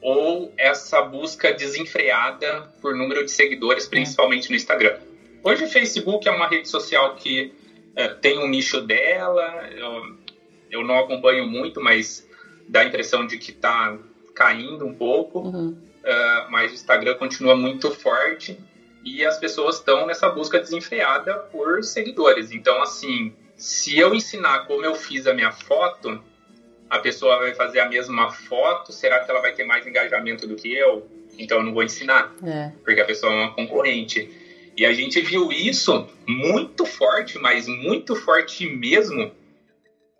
ou essa busca desenfreada por número de seguidores, é. principalmente no Instagram. Hoje o Facebook é uma rede social que é, tem um nicho dela, eu, eu, não acompanho muito, mas dá a impressão de que está caindo um pouco, uhum. uh, mas o Instagram continua muito forte e as pessoas estão nessa busca desenfreada por seguidores. Então, assim, se eu ensinar como eu fiz a minha foto, a pessoa vai fazer a mesma foto, será que ela vai ter mais engajamento do que eu? Então eu não vou ensinar, é. porque a pessoa é uma concorrente. E a gente viu isso muito forte, mas muito forte mesmo.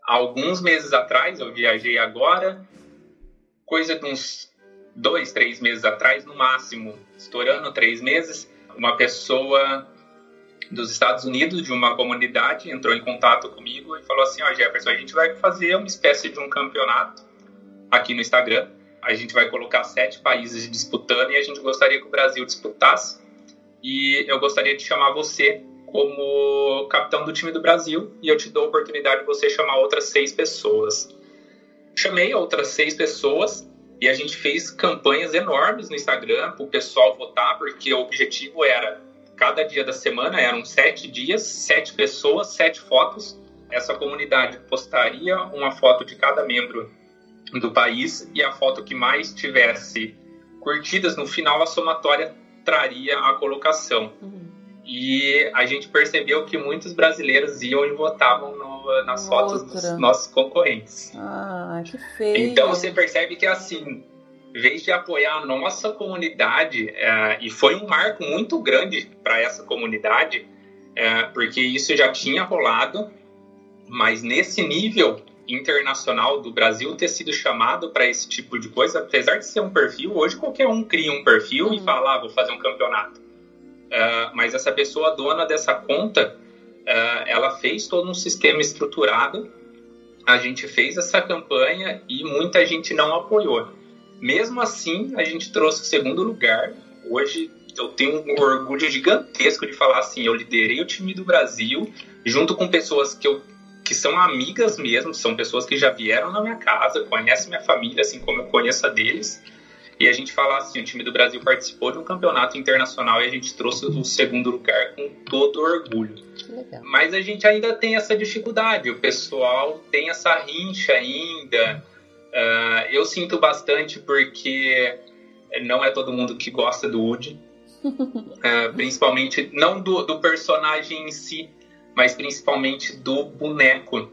Alguns meses atrás, eu viajei agora, coisa de uns dois, três meses atrás, no máximo, estourando três meses, uma pessoa dos Estados Unidos, de uma comunidade, entrou em contato comigo e falou assim: Ó, oh, Jefferson, a gente vai fazer uma espécie de um campeonato aqui no Instagram. A gente vai colocar sete países disputando e a gente gostaria que o Brasil disputasse. E eu gostaria de chamar você como capitão do time do Brasil e eu te dou a oportunidade de você chamar outras seis pessoas. Chamei outras seis pessoas e a gente fez campanhas enormes no Instagram para o pessoal votar, porque o objetivo era, cada dia da semana, eram sete dias, sete pessoas, sete fotos. Essa comunidade postaria uma foto de cada membro do país e a foto que mais tivesse curtidas, no final a somatória traria a colocação. Uhum. E a gente percebeu que muitos brasileiros iam e votavam no, nas Outra. fotos dos nossos concorrentes. Ah, que feio. Então você percebe que assim, em vez de apoiar a nossa comunidade, é, e foi um marco muito grande para essa comunidade, é, porque isso já tinha rolado, mas nesse nível internacional do Brasil ter sido chamado para esse tipo de coisa, apesar de ser um perfil, hoje qualquer um cria um perfil uhum. e fala, ah, vou fazer um campeonato. Uh, mas essa pessoa dona dessa conta, uh, ela fez todo um sistema estruturado. A gente fez essa campanha e muita gente não apoiou. Mesmo assim, a gente trouxe o segundo lugar. hoje eu tenho um orgulho gigantesco de falar assim, eu liderei o time do Brasil junto com pessoas que eu que são amigas mesmo, são pessoas que já vieram na minha casa, conhecem minha família, assim como eu conheço a deles. E a gente fala assim, o time do Brasil participou de um campeonato internacional e a gente trouxe o segundo lugar com todo orgulho. Mas a gente ainda tem essa dificuldade, o pessoal tem essa rincha ainda. Uh, eu sinto bastante porque não é todo mundo que gosta do Woody. Uh, principalmente, não do, do personagem em si, mas principalmente do boneco,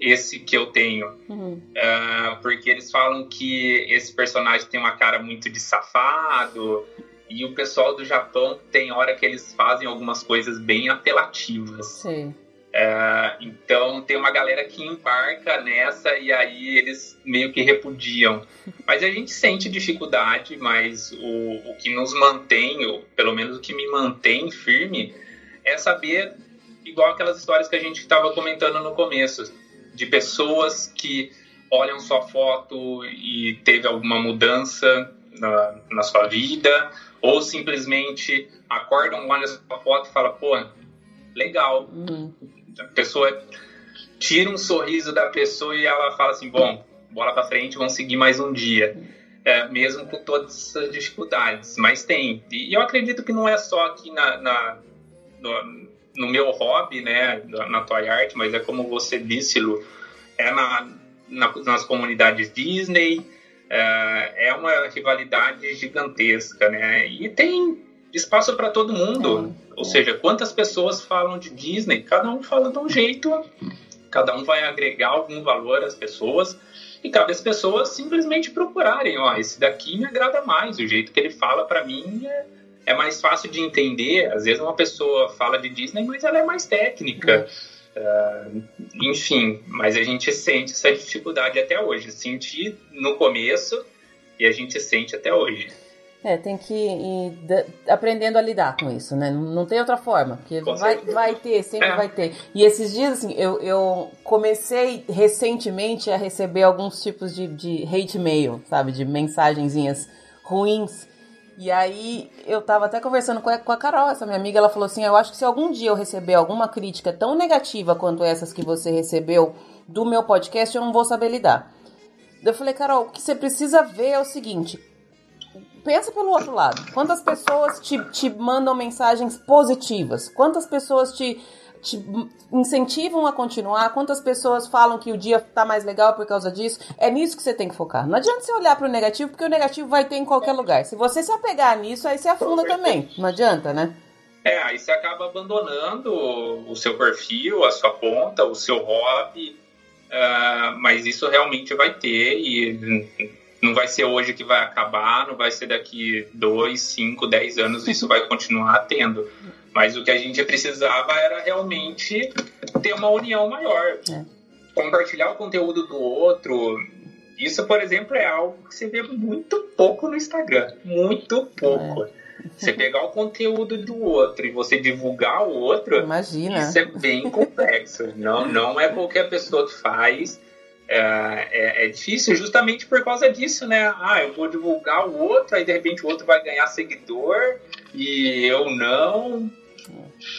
esse que eu tenho. Uhum. Uh, porque eles falam que esse personagem tem uma cara muito de safado, e o pessoal do Japão tem hora que eles fazem algumas coisas bem apelativas. Sim. Uh, então tem uma galera que embarca nessa e aí eles meio que repudiam. Mas a gente sente dificuldade, mas o, o que nos mantém, ou pelo menos o que me mantém firme, é saber igual aquelas histórias que a gente estava comentando no começo, de pessoas que olham sua foto e teve alguma mudança na, na sua vida, ou simplesmente acordam, olham sua foto e falam, pô, legal. Uhum. A pessoa tira um sorriso da pessoa e ela fala assim, bom, bola para frente, vamos seguir mais um dia. É, mesmo com todas essas dificuldades, mas tem. E eu acredito que não é só aqui na, na no, no meu hobby, né, na Toy Art, mas é como você disse, Lu, é na, na nas comunidades Disney, é, é, uma rivalidade gigantesca, né, e tem espaço para todo mundo, é, ou é. seja, quantas pessoas falam de Disney, cada um fala de um jeito, cada um vai agregar algum valor às pessoas, e cabe às pessoas simplesmente procurarem, ó, esse daqui me agrada mais, o jeito que ele fala para mim é é mais fácil de entender. Às vezes uma pessoa fala de Disney, mas ela é mais técnica. Uh, enfim, mas a gente sente essa dificuldade até hoje. Senti no começo e a gente sente até hoje. É, tem que ir aprendendo a lidar com isso, né? Não, tem outra forma, porque vai, vai ter, sempre é. vai ter. E esses dias, assim, eu, eu comecei recentemente a receber alguns tipos de, de hate mail, sabe? De mensagenzinhas ruins e aí eu tava até conversando com a, com a Carol, essa minha amiga, ela falou assim: Eu acho que se algum dia eu receber alguma crítica tão negativa quanto essas que você recebeu do meu podcast, eu não vou saber lidar. Eu falei, Carol, o que você precisa ver é o seguinte: pensa pelo outro lado. Quantas pessoas te, te mandam mensagens positivas? Quantas pessoas te te incentivam a continuar, quantas pessoas falam que o dia tá mais legal por causa disso. É nisso que você tem que focar. Não adianta você olhar para o negativo, porque o negativo vai ter em qualquer lugar. Se você se apegar nisso, aí você afunda também. Não adianta, né? É, aí você acaba abandonando o seu perfil, a sua conta, o seu hobby. Uh, mas isso realmente vai ter e não vai ser hoje que vai acabar, não vai ser daqui dois, cinco, dez anos, isso vai continuar tendo. Mas o que a gente precisava era realmente ter uma união maior. É. Compartilhar o conteúdo do outro. Isso, por exemplo, é algo que você vê muito pouco no Instagram. Muito pouco. É. Você pegar o conteúdo do outro e você divulgar o outro, Imagina. isso é bem complexo. não, não é qualquer pessoa que faz. É, é, é, difícil justamente por causa disso, né? Ah, eu vou divulgar o outro, aí de repente o outro vai ganhar seguidor e eu não.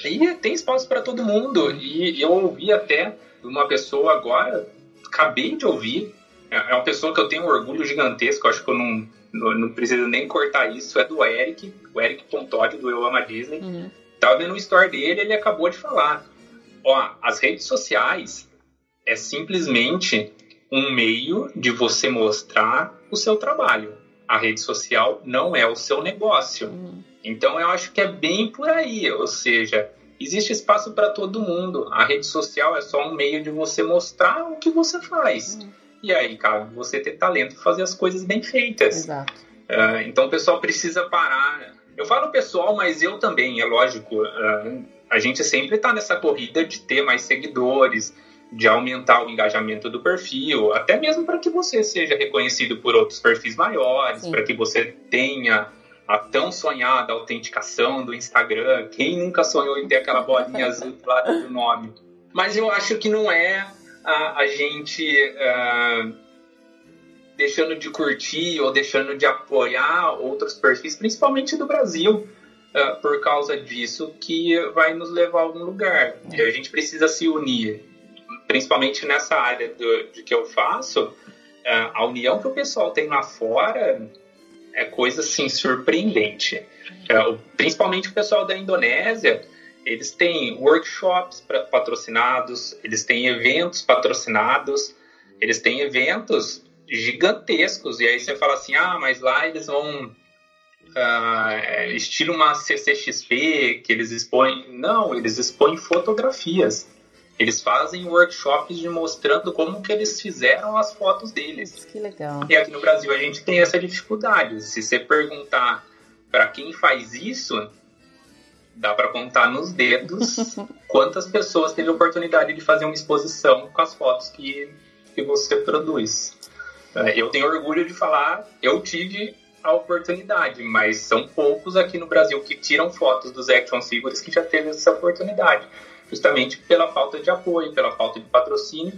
E tem espaço para todo mundo. E eu ouvi até uma pessoa agora, acabei de ouvir, é, é uma pessoa que eu tenho um orgulho gigantesco, acho que eu não, não, não preciso nem cortar isso, é do Eric, o Eric Pontodi, do Eu Ama Disney. Uhum. Tava vendo o story dele ele acabou de falar. Ó, as redes sociais é simplesmente um meio de você mostrar o seu trabalho. A rede social não é o seu negócio. Uhum. Então eu acho que é bem por aí, ou seja, existe espaço para todo mundo. A rede social é só um meio de você mostrar o que você faz. Uhum. E aí cabe você ter talento para fazer as coisas bem feitas. Exato. Uh, então o pessoal precisa parar. Eu falo pessoal, mas eu também, é lógico. Uh, a gente sempre está nessa corrida de ter mais seguidores, de aumentar o engajamento do perfil, até mesmo para que você seja reconhecido por outros perfis maiores, para que você tenha a tão sonhada autenticação do Instagram. Quem nunca sonhou em ter aquela bolinha azul do lado do nome? Mas eu acho que não é a, a gente uh, deixando de curtir ou deixando de apoiar outros perfis, principalmente do Brasil, uh, por causa disso, que vai nos levar a algum lugar. E a gente precisa se unir, principalmente nessa área do, de que eu faço. Uh, a união que o pessoal tem lá fora é coisa assim surpreendente. Uh, principalmente o pessoal da Indonésia, eles têm workshops patrocinados, eles têm eventos patrocinados, eles têm eventos gigantescos. E aí você fala assim, ah, mas lá eles vão uh, estilo uma CCXP que eles expõem. Não, eles expõem fotografias. Eles fazem workshops de mostrando como que eles fizeram as fotos deles. Que legal. E aqui no Brasil a gente tem essa dificuldade. Se você perguntar para quem faz isso, dá para contar nos dedos quantas pessoas teve a oportunidade de fazer uma exposição com as fotos que, que você produz. É, eu tenho orgulho de falar, eu tive a oportunidade, mas são poucos aqui no Brasil que tiram fotos dos action figures que já teve essa oportunidade, justamente pela falta de apoio, pela falta de patrocínio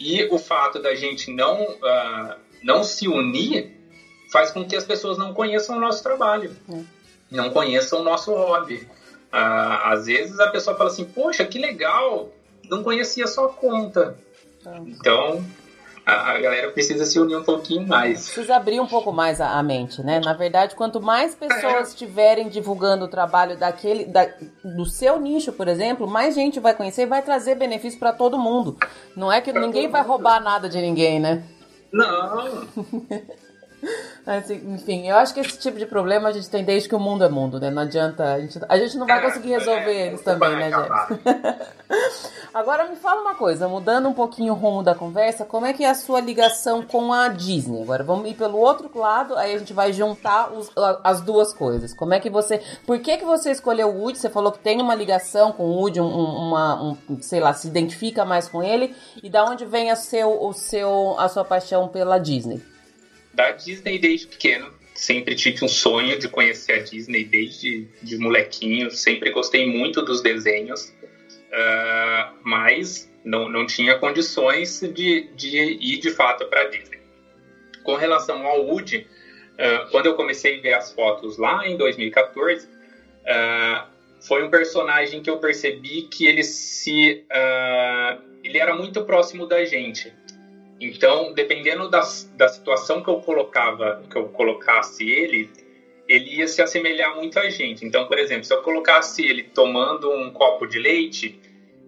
e o fato da gente não uh, não se unir faz com que as pessoas não conheçam o nosso trabalho, é. não conheçam o nosso hobby. Uh, às vezes a pessoa fala assim, poxa, que legal, não conhecia a conta. Tá. Então, a, galera precisa se unir um pouquinho mais. Precisa abrir um pouco mais a, a mente, né? Na verdade, quanto mais pessoas é. estiverem divulgando o trabalho daquele, da, do seu nicho, por exemplo, mais gente vai conhecer e vai trazer benefício para todo mundo. Não é que pra ninguém vai roubar nada de ninguém, né? Não. Assim, enfim, eu acho que esse tipo de problema a gente tem desde que o mundo é mundo, né? Não adianta. A gente, a gente não vai é, conseguir resolver é, eles também, né, Jeff? Agora me fala uma coisa, mudando um pouquinho o rumo da conversa, como é que é a sua ligação com a Disney? Agora vamos ir pelo outro lado, aí a gente vai juntar os, as duas coisas. Como é que você. Por que, que você escolheu o Woody? Você falou que tem uma ligação com o Woody, um, uma, um, sei lá, se identifica mais com ele. E da onde vem a, seu, o seu, a sua paixão pela Disney? Da Disney desde pequeno. Sempre tive um sonho de conhecer a Disney desde de molequinho. Sempre gostei muito dos desenhos, uh, mas não, não tinha condições de, de ir de fato para a Disney. Com relação ao Woody, uh, quando eu comecei a ver as fotos lá em 2014, uh, ah, foi um personagem que eu percebi que ele se ele era muito próximo da gente. Então, dependendo da, da situação que eu colocava, que eu colocasse ele, ele ia se assemelhar muito a gente. Então, por exemplo, se eu colocasse ele tomando um copo de leite,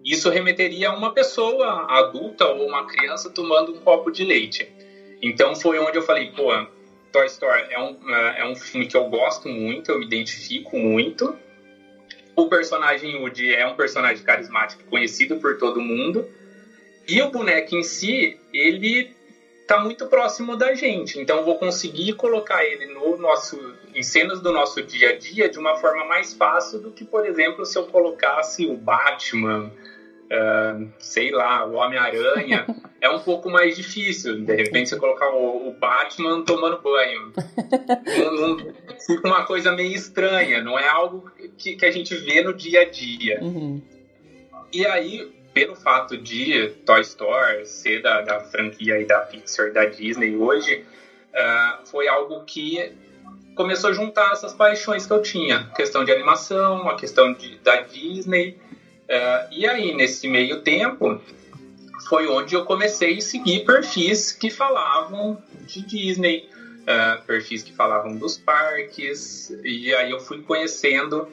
isso remeteria a uma pessoa adulta ou uma criança tomando um copo de leite. Então, foi onde eu falei, pô, Toy Story é um, é um filme que eu gosto muito, eu me identifico muito. O personagem Woody é um personagem carismático, conhecido por todo mundo. E o boneco em si, ele tá muito próximo da gente. Então vou conseguir colocar ele no nosso em cenas do nosso dia a dia de uma forma mais fácil do que, por exemplo, se eu colocasse o Batman, uh, sei lá, o Homem-Aranha, é um pouco mais difícil. De repente você colocar o, o Batman tomando banho. não, não, fica uma coisa meio estranha, não é algo que, que a gente vê no dia a dia. Uhum. E aí pelo fato de Toy Story ser da, da franquia e da Pixar da Disney hoje, uh, foi algo que começou a juntar essas paixões que eu tinha. Questão de animação, a questão de, da Disney. Uh, e aí, nesse meio tempo, foi onde eu comecei a seguir perfis que falavam de Disney, uh, perfis que falavam dos parques, e aí eu fui conhecendo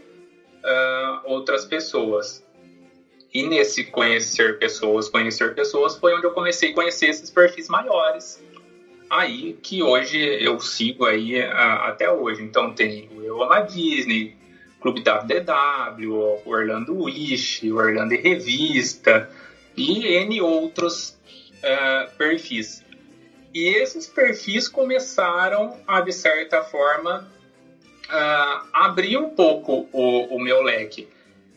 outras pessoas. E nesse conhecer pessoas, conhecer pessoas, foi onde eu comecei a conhecer esses perfis maiores. Aí que hoje eu sigo aí a, até hoje. Então tem o Eu Amo Disney, Clube WDW, Orlando Wish, Orlando Revista e N outros uh, perfis. E esses perfis começaram a, de certa forma, uh, abrir um pouco o, o meu leque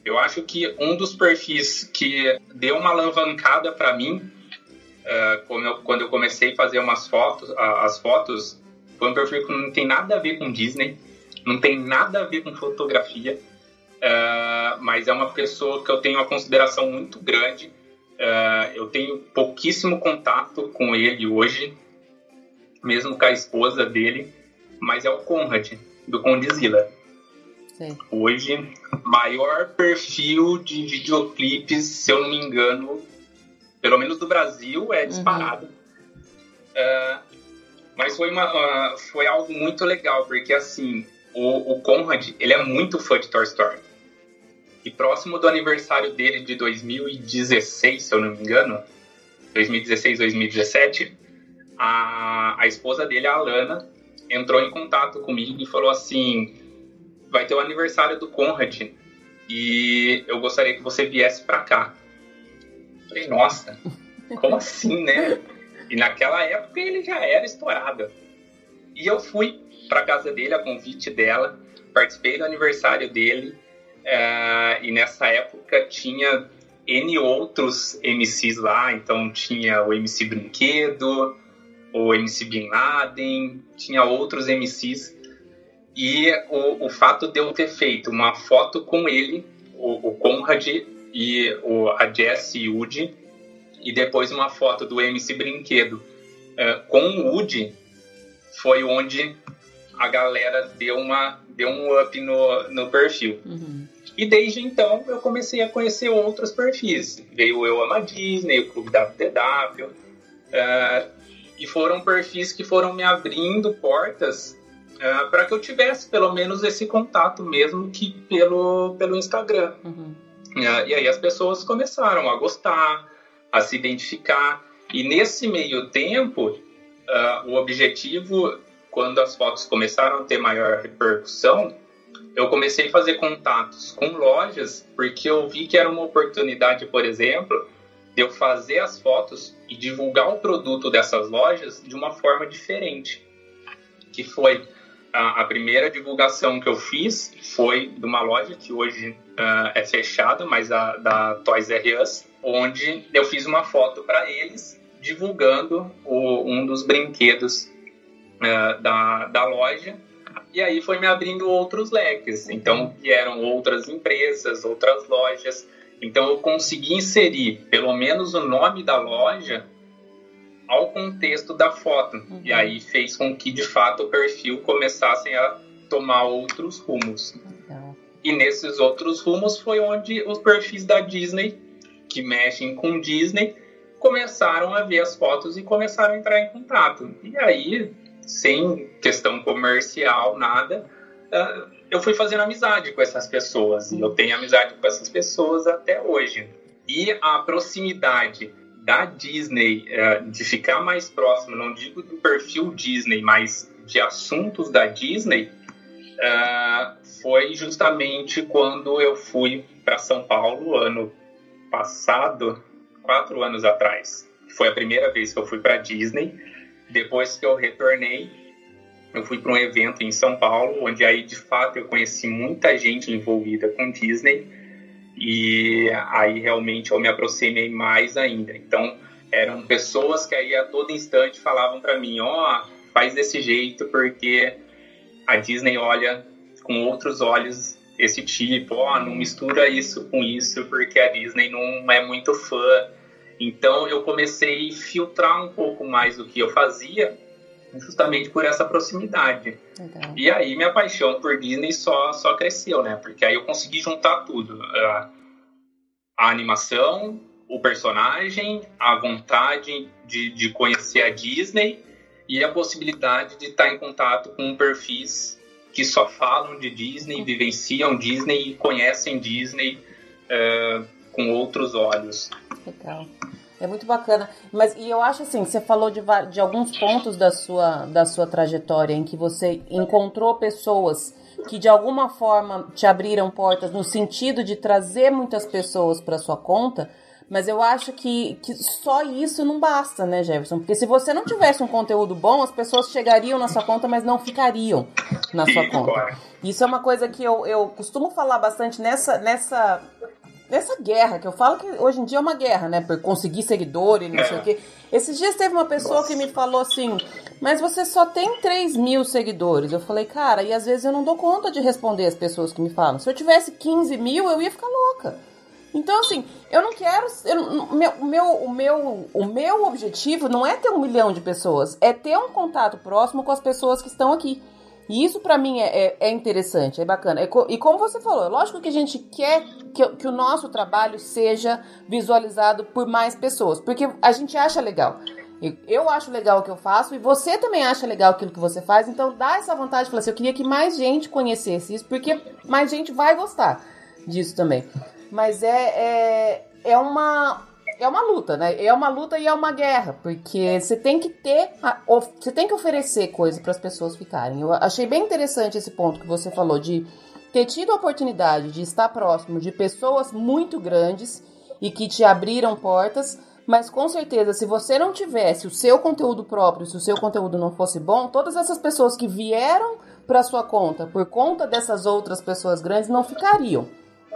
eu acho que um dos perfis que deu uma alavancada para mim, uh, quando, eu, comecei a fazer umas fotos, as fotos, foi um perfil que não tem nada a ver com Disney, não tem nada a ver com fotografia, uh, mas é uma pessoa que eu tenho uma consideração muito grande. eu tenho pouquíssimo contato com ele hoje, mesmo com a esposa dele, mas é o Conrad, do Condizila. Sim. Hoje, maior perfil de videoclipes, se eu não me engano, pelo menos do Brasil, é disparado. Uhum. Uh, mas foi, uma, uh, foi algo muito legal, porque assim, o, o Conrad, ele é muito fã de Toy Story. E próximo do aniversário dele de 2016, se eu não me engano, 2016, 2017, a, a esposa dele, a Alana, entrou em contato comigo e falou assim: vai ter o aniversário do Conrad e eu gostaria que você viesse para cá. Eu falei, nossa, como assim, né? E naquela época ele já era estourado. E eu fui para casa dele a convite dela, participei do aniversário dele. Uh, e nessa época tinha N outros MCs lá, então tinha o MC Brinquedo, o MC Bin Laden, tinha outros MCs. E o, o fato de eu ter feito uma foto com ele, o, o Conrad e o, a Jess Woody, e depois uma foto do MC Brinquedo uh, com o Woody, foi onde a galera deu, uma, deu um up no, no perfil. Uhum. E desde então eu comecei a conhecer outros perfis. Veio o Eu Ama Disney, o Clube WTW, uh, e foram perfis que foram me abrindo portas uh, para que eu tivesse pelo menos esse contato mesmo que pelo, pelo Instagram. Uhum. Uh, e aí as pessoas começaram a gostar, a se identificar. E nesse meio tempo, o objetivo, quando as fotos começaram a ter maior repercussão, eu comecei a fazer contatos com lojas porque eu vi que era uma oportunidade, por exemplo, de eu fazer as fotos e divulgar o produto dessas lojas de uma forma diferente. Que foi a, a primeira divulgação que eu fiz foi de uma loja que hoje uh, é fechada, mas a, da Toys R Us, onde eu fiz uma foto para eles divulgando o, um dos brinquedos uh, da, da loja e aí foi me abrindo outros leques. Então vieram outras empresas, outras lojas. Então eu consegui inserir pelo menos o nome da loja ao contexto da foto. Uhum. E aí fez com que de fato o perfil começasse a tomar outros rumos. E nesses outros rumos foi onde os perfis da Disney, que mexem com Disney, começaram a ver as fotos e começaram a entrar em contato. E aí sem questão comercial, nada, uh, eu fui fazendo amizade com essas pessoas. E eu tenho amizade com essas pessoas até hoje. E a proximidade da Disney, uh, de ficar mais próximo, não digo do perfil Disney, mas de assuntos da Disney, uh, foi justamente quando eu fui para São Paulo, ano passado, quatro anos atrás. Foi a primeira vez que eu fui para Disney depois que eu retornei, eu fui para um evento em São Paulo, onde aí de fato eu conheci muita gente envolvida com Disney e aí realmente eu me aproximei mais ainda. Então eram pessoas que aí a todo instante falavam para mim, ó, oh, faz desse jeito porque a Disney olha com outros olhos esse tipo, ó, oh, não mistura isso com isso porque a Disney não é muito fã então eu comecei a filtrar um pouco mais do que eu fazia, justamente por essa proximidade. Legal. E aí minha paixão por Disney só, só cresceu, né? Porque aí eu consegui juntar tudo. A, a animação, o personagem, a vontade de, de conhecer a Disney e a possibilidade de estar em contato com perfis que só falam de Disney, vivenciam Disney e conhecem Disney uh, com outros olhos. Legal. É muito bacana. Mas e eu acho assim, você falou de, de alguns pontos da sua, da sua trajetória em que você encontrou pessoas que de alguma forma te abriram portas no sentido de trazer muitas pessoas para sua conta. Mas eu acho que, que só isso não basta, né, Jefferson? Porque se você não tivesse um conteúdo bom, as pessoas chegariam na sua conta, mas não ficariam na sua conta. Isso é uma coisa que eu, eu costumo falar bastante nessa, nessa dessa guerra, que eu falo que hoje em dia é uma guerra, né? Por conseguir seguidores, não é. sei o quê. Esses dias teve uma pessoa Nossa. que me falou assim, mas você só tem 3 mil seguidores. Eu falei, cara, e às vezes eu não dou conta de responder as pessoas que me falam. Se eu tivesse 15 mil, eu ia ficar louca. Então, assim, eu não quero. Eu, meu, meu, o, meu, o meu objetivo não é ter um milhão de pessoas, é ter um contato próximo com as pessoas que estão aqui. E isso para mim é, é, é, interessante, é bacana. É, e como você falou, é lógico que a gente quer que, que, o nosso trabalho seja visualizado por mais pessoas, porque a gente acha legal. Eu acho legal o que eu faço e você também acha legal aquilo que você faz, então dá essa vontade de falar assim, eu queria que mais gente conhecesse isso, porque mais gente vai gostar disso também. Mas é, é, é uma é uma luta, né? É uma luta e é uma guerra, porque você tem que ter, você tem que oferecer coisa para as pessoas ficarem. Eu achei bem interessante esse ponto que você falou de ter tido a oportunidade de estar próximo de pessoas muito grandes e que te abriram portas, mas com certeza, se você não tivesse o seu conteúdo próprio, se o seu conteúdo não fosse bom, todas essas pessoas que vieram para sua conta por conta dessas outras pessoas grandes não ficariam.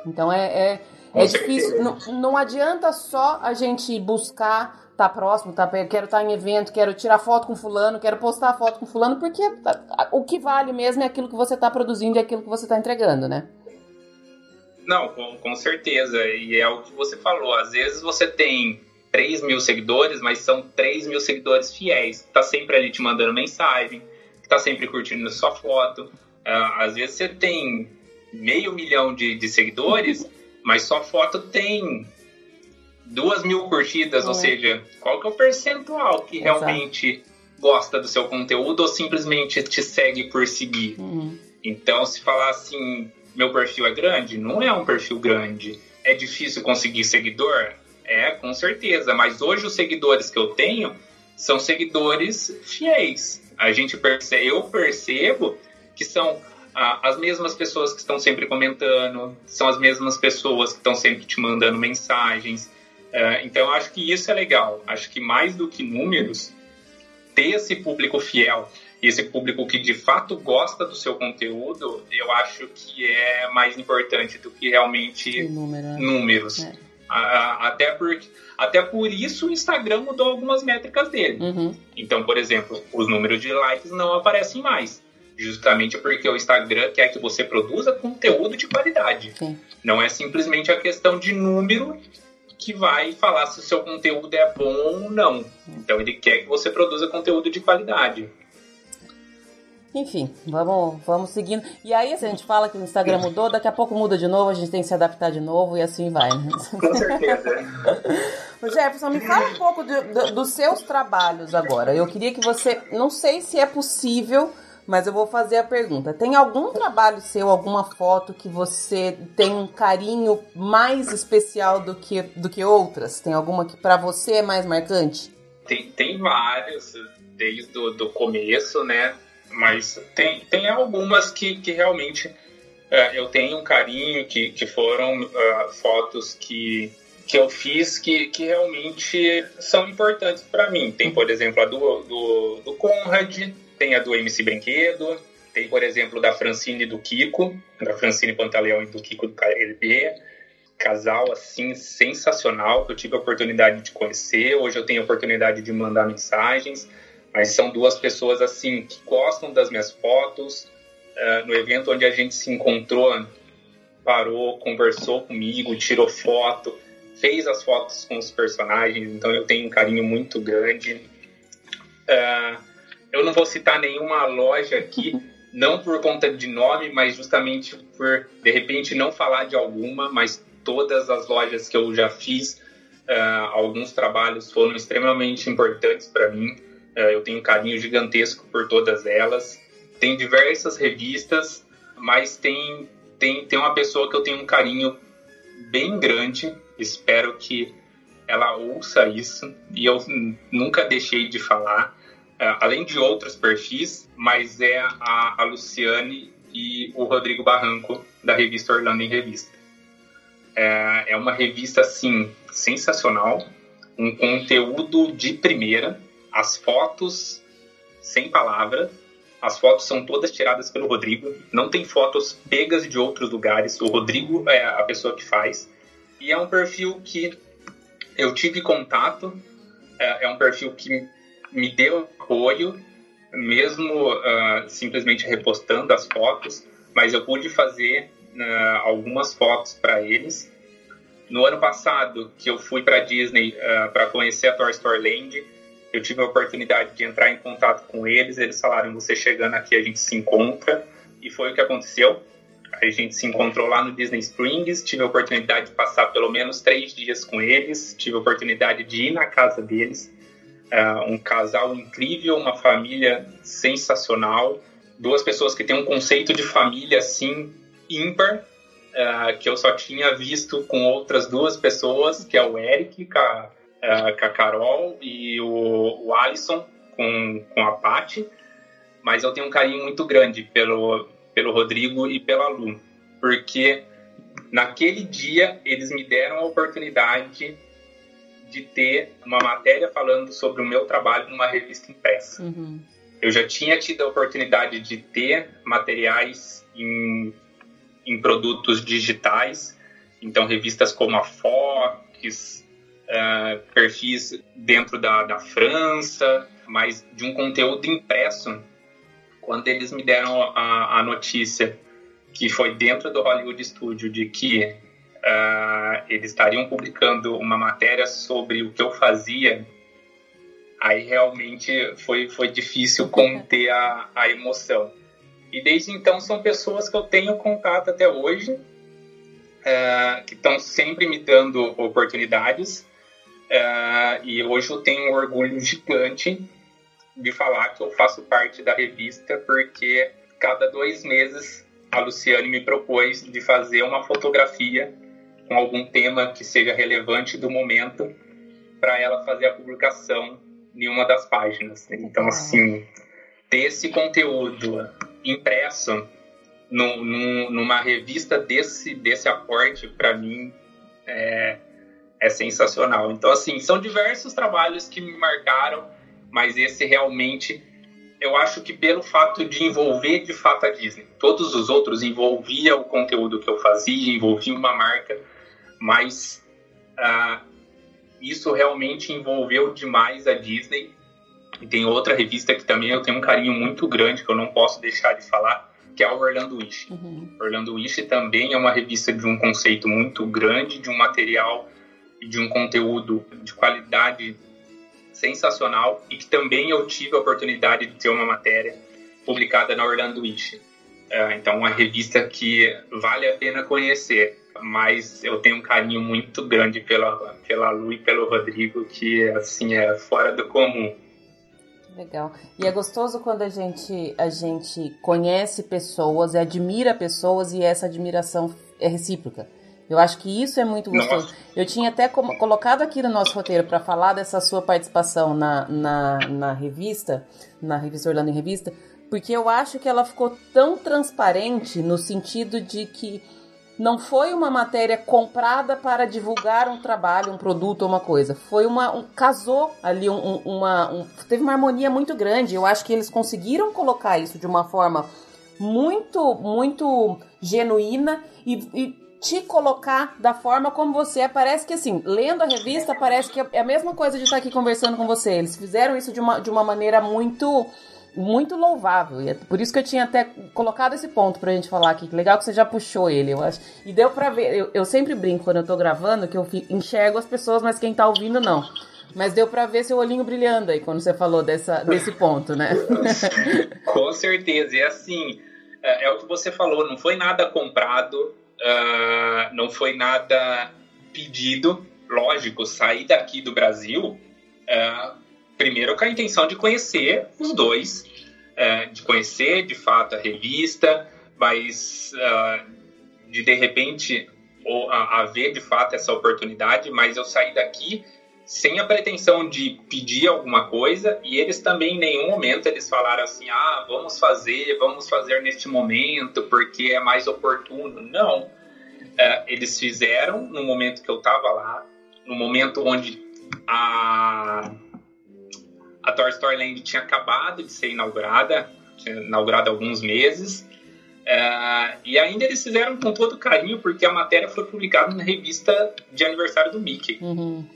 Então é, é, é difícil. Não, não adianta só a gente buscar tá próximo, tá, quero estar tá em evento, quero tirar foto com fulano, quero postar foto com fulano, porque o que vale mesmo é aquilo que você está produzindo e aquilo que você está entregando, né? Não, com, com certeza. E é o que você falou. Às vezes você tem 3 mil seguidores, mas são 3 mil seguidores fiéis. Tá sempre ali te mandando mensagem, tá sempre curtindo sua foto. Uh, às vezes você tem meio milhão de, de seguidores, mas sua foto tem duas mil curtidas, é. ou seja, qual que é o percentual que Exato. realmente gosta do seu conteúdo ou simplesmente te segue por seguir? Uhum. Então, se falar assim, meu perfil é grande, não é um perfil grande. É difícil conseguir seguidor? É, com certeza. Mas hoje os seguidores que eu tenho são seguidores fiéis. A gente percebe, eu percebo que são as mesmas pessoas que estão sempre comentando, são as mesmas pessoas que estão sempre te mandando mensagens. Uh, então, acho que isso é legal. Acho que mais do que números, ter esse público fiel esse público que de fato gosta do seu conteúdo, eu acho que é mais importante do que realmente número, né? números. É. Até, por, até por isso o Instagram mudou algumas métricas dele. Uhum. Então, por exemplo, os números de likes não aparecem mais justamente porque o Instagram quer que você produza conteúdo de qualidade. Sim. Não é simplesmente a questão de número que vai falar se o seu conteúdo é bom ou não. Então ele quer que você produza conteúdo de qualidade. Enfim, vamos, vamos seguindo. E aí, se a gente fala que o Instagram mudou, daqui a pouco muda de novo, a gente tem que se adaptar de novo e assim vai. Né? Com certeza. Jefferson, me fala um pouco de, de, dos seus trabalhos agora. Eu queria que você. Não sei se é possível mas eu vou fazer a pergunta: tem algum trabalho seu, alguma foto que você tem um carinho mais especial do que, do que outras? Tem alguma que para você é mais marcante? Tem, tem vários, desde o do começo, né? Mas tem, tem algumas que, que realmente uh, eu tenho um carinho, que, que foram uh, fotos que, que eu fiz que, que realmente são importantes para mim. Tem, por exemplo, a do, do, do Conrad, tem a do MC Brinquedo, tem, por exemplo, da Francine e do Kiko, da Francine Pantaleão e do Kiko do KLB. Casal, assim, sensacional, que eu tive a oportunidade de conhecer. Hoje eu tenho a oportunidade de mandar mensagens. Mas são duas pessoas, assim, que gostam das minhas fotos. Uh, no evento onde a gente se encontrou, parou, conversou comigo, tirou foto, fez as fotos com os personagens. Então eu tenho um carinho muito grande. Uh, eu não vou citar nenhuma loja aqui, não por conta de nome, mas justamente por, de repente, não falar de alguma, mas todas as lojas que eu já fiz, uh, alguns trabalhos foram extremamente importantes para mim. Uh, eu tenho um carinho gigantesco por todas elas. Tem diversas revistas, mas tem, tem, tem uma pessoa que eu tenho um carinho bem grande. Espero que ela ouça isso e eu nunca deixei de falar além de outros perfis, mas é a, a Luciane e o Rodrigo Barranco, da revista Orlando em Revista. É, é uma revista, assim, sensacional, um conteúdo de primeira, as fotos sem palavra, as fotos são todas tiradas pelo Rodrigo, não tem fotos pegas de outros lugares, o Rodrigo é a pessoa que faz, e é um perfil que eu tive contato, é, é um perfil que me deu apoio, mesmo uh, simplesmente repostando as fotos, mas eu pude fazer uh, algumas fotos para eles. no ano passado, que eu fui para Disney uh, para conhecer a Toy Story Land, eu tive a oportunidade de entrar em contato com eles. Eles falaram: você chegando aqui, a gente se encontra. E foi o que aconteceu. A gente se encontrou lá no Disney Springs. Tive a oportunidade de passar pelo menos três dias com eles. Tive a oportunidade de ir na casa deles. Uh, um casal incrível, uma família sensacional. Duas pessoas que têm um conceito de família assim ímpar uh, que eu só tinha visto com outras duas pessoas, que é o Eric com a, uh, com a Carol e o, o Alisson com, com a Paty. Mas eu tenho um carinho muito grande pelo, pelo Rodrigo e pela Lu, porque naquele dia eles me deram a oportunidade de ter uma matéria falando sobre o meu trabalho numa revista impressa. Uhum. Eu já tinha tido a oportunidade de ter materiais em em produtos digitais, então revistas como a Fox, uh, perfis dentro da, da França, mas de um conteúdo impresso. Quando eles me deram a, a notícia que foi dentro do Hollywood Studio de que uh, eles estariam publicando uma matéria sobre o que eu fazia, aí realmente foi, foi difícil conter a, a emoção. E desde então são pessoas que eu tenho contato até hoje, é, que estão sempre me dando oportunidades. É, e hoje eu tenho um orgulho gigante de falar que eu faço parte da revista, porque cada dois meses a Luciane me propôs de fazer uma fotografia com algum tema que seja relevante do momento para ela fazer a publicação em uma das páginas. Então, assim, ter esse conteúdo impresso numa revista desse, desse aporte, para mim, é, é sensacional. Então, assim, são diversos trabalhos que me marcaram, mas esse realmente, eu acho que pelo fato de envolver de fato a Disney. Todos os outros envolvia o conteúdo que eu fazia, envolvia uma marca, mas uh, isso realmente envolveu demais a Disney e tem outra revista que também eu tenho um carinho muito grande, que eu não posso deixar de falar, que é o Orlando Wish. Uhum. Orlando Wish também é uma revista de um conceito muito grande, de um material e de um conteúdo de qualidade sensacional e que também eu tive a oportunidade de ter uma matéria publicada na Orlando Wish. É, então, uma revista que vale a pena conhecer, mas eu tenho um carinho muito grande pela, pela Lu e pelo Rodrigo, que assim é fora do comum. Legal. E é gostoso quando a gente, a gente conhece pessoas admira pessoas e essa admiração é recíproca. Eu acho que isso é muito gostoso. Nossa. Eu tinha até colocado aqui no nosso roteiro para falar dessa sua participação na, na, na revista, na revista Orlando em Revista, porque eu acho que ela ficou tão transparente no sentido de que não foi uma matéria comprada para divulgar um trabalho, um produto ou uma coisa. Foi uma. Um, casou ali um, uma. Um, teve uma harmonia muito grande. Eu acho que eles conseguiram colocar isso de uma forma muito, muito genuína e, e te colocar da forma como você é. Parece que assim, lendo a revista, parece que é a mesma coisa de estar aqui conversando com você. Eles fizeram isso de uma, de uma maneira muito muito louvável. E é por isso que eu tinha até colocado esse ponto pra gente falar aqui. Que legal que você já puxou ele, eu acho. E deu pra ver. Eu, eu sempre brinco quando eu tô gravando que eu enxergo as pessoas, mas quem tá ouvindo não. Mas deu pra ver seu olhinho brilhando aí quando você falou dessa, desse ponto, né? Com certeza. E assim, é, é, o que você falou, não foi nada comprado, uh, não foi nada pedido. Lógico, sair daqui do Brasil. Uh, primeiro com a intenção de conhecer os dois, é, de conhecer de fato a revista, mas uh, de de repente ou, a, haver de fato essa oportunidade, mas eu saí daqui sem a pretensão de pedir alguma coisa e eles também em nenhum momento eles falaram assim, ah, vamos fazer, vamos fazer neste momento porque é mais oportuno. Não, é, eles fizeram no momento que eu estava lá, no momento onde a a Toy Story Land tinha acabado de ser inaugurada, tinha inaugurada há alguns meses, é, e ainda eles fizeram com todo carinho, porque a matéria foi publicada na revista de aniversário do Mickey. Uhum.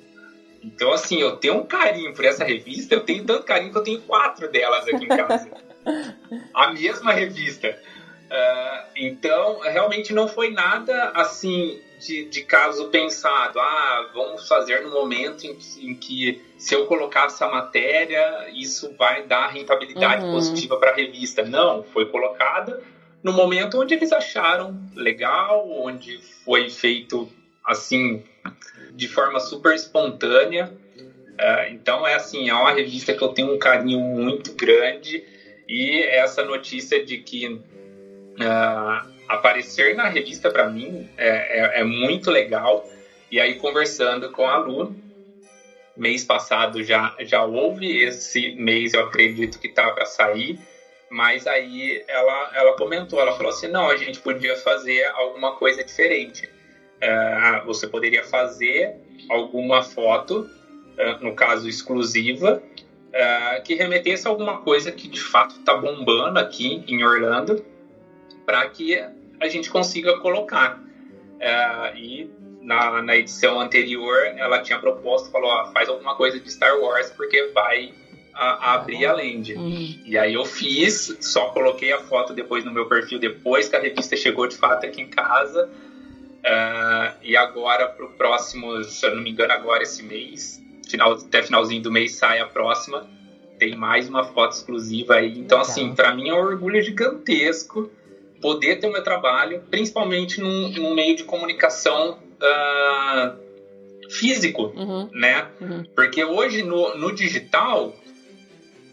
Então, assim, eu tenho um carinho por essa revista, eu tenho tanto carinho que eu tenho quatro delas aqui em casa. a mesma revista. Uh, então, realmente não foi nada assim de, de caso pensado. Ah, vamos fazer no momento em que, em que, se eu colocar essa matéria, isso vai dar rentabilidade uhum. positiva para a revista. Não, foi colocada no momento onde eles acharam legal, onde foi feito assim de forma super espontânea. Uh, então é assim, é uma revista que eu tenho um carinho muito grande e essa notícia de que uh, aparecer na revista para mim é, é, é, muito legal. E aí conversando com a Lu, mês passado já já houve, esse mês eu acredito que tá para sair. Mas aí ela, ela comentou, ela falou assim, não, a gente podia fazer alguma coisa diferente. Uh, você poderia fazer alguma foto, uh, no caso exclusiva, uh, que remetesse a alguma coisa que de fato está bombando aqui em Orlando, para que a gente consiga colocar. e na, na edição anterior ela tinha proposto, falou, faz alguma coisa de Star Wars porque vai a, a abrir a Land. Uhum. E aí eu fiz, só coloquei a foto depois no meu perfil, depois que a revista chegou de fato aqui em casa. Uh, e agora, para o próximo, se eu não me engano, agora esse mês, final, até finalzinho do mês sai a próxima, tem mais uma foto exclusiva aí. Então, Legal. assim, para mim é um orgulho gigantesco poder ter o meu trabalho, principalmente num, num meio de comunicação uh, físico, uhum. né? Uhum. Porque hoje no, no digital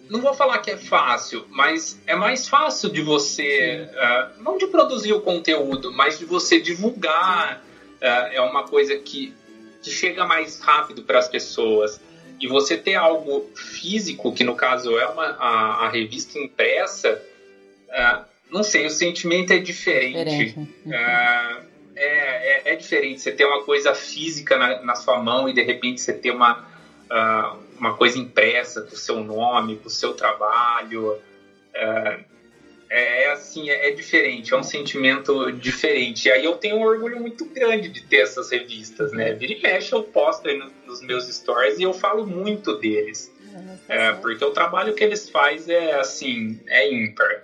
não vou falar que é fácil, mas é mais fácil de você, uh, não de produzir o conteúdo, mas de você divulgar. Uh, é uma coisa que, que chega mais rápido para as pessoas. E você ter algo físico, que no caso é uma, a, a revista impressa, uh, não sei, o sentimento é diferente. diferente. É, é, é, diferente. Você ter uma coisa física na, na sua mão e de repente você ter uma uh, uma coisa impressa com o seu nome, com o seu trabalho. Uh, é assim, é, é, diferente, é um sentimento diferente. E aí eu tenho um orgulho muito grande de ter essas revistas, né? Vira e mexe, eu posto aí nos meus stories e eu falo muito deles. É, porque o trabalho que eles fazem é assim, é ímpar.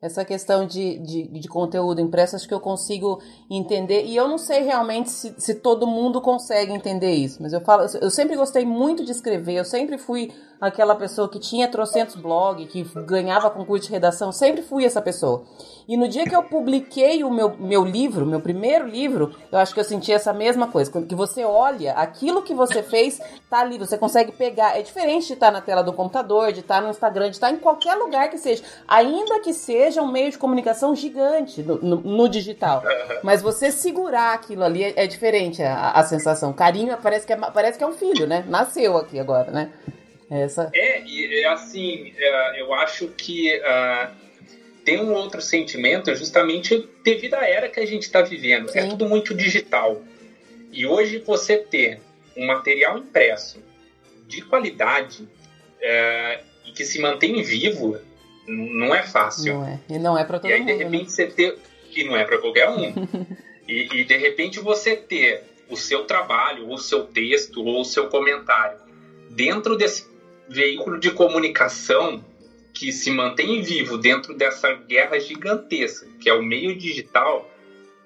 Essa questão de, de, de, conteúdo impresso, acho que eu consigo entender. E eu não sei realmente se, se todo mundo consegue entender isso. Mas eu falo, eu sempre gostei muito de escrever, eu sempre fui aquela pessoa que tinha trocentos blog, que ganhava concurso de redação, sempre fui essa pessoa. E no dia que eu publiquei o meu, meu livro, meu primeiro livro, eu acho que eu senti essa mesma coisa. Quando que você olha, aquilo que você fez tá ali, você consegue pegar. É diferente de estar na tela do computador, de estar no Instagram, de estar em qualquer lugar que seja. Ainda que seja um meio de comunicação gigante no, no, no digital. Mas você segurar aquilo ali é, é diferente a, a, sensação. Carinho parece que, é, parece que é um filho, né? Nasceu aqui agora, né? Essa... É, e é assim, é, eu acho que uh, tem um outro sentimento justamente devido à era que a gente está vivendo. É Sim. É tudo muito digital. E hoje você ter um material impresso de qualidade é, e que se mantém vivo não é fácil. Não é. E não é para todo mundo. E aí, mundo, de repente, né? você ter. Que não é para qualquer um. e, e, de repente, você ter o seu trabalho, ou o seu texto, ou o seu comentário dentro desse veículo de comunicação que se mantém vivo dentro dessa guerra gigantesca, que é o meio digital,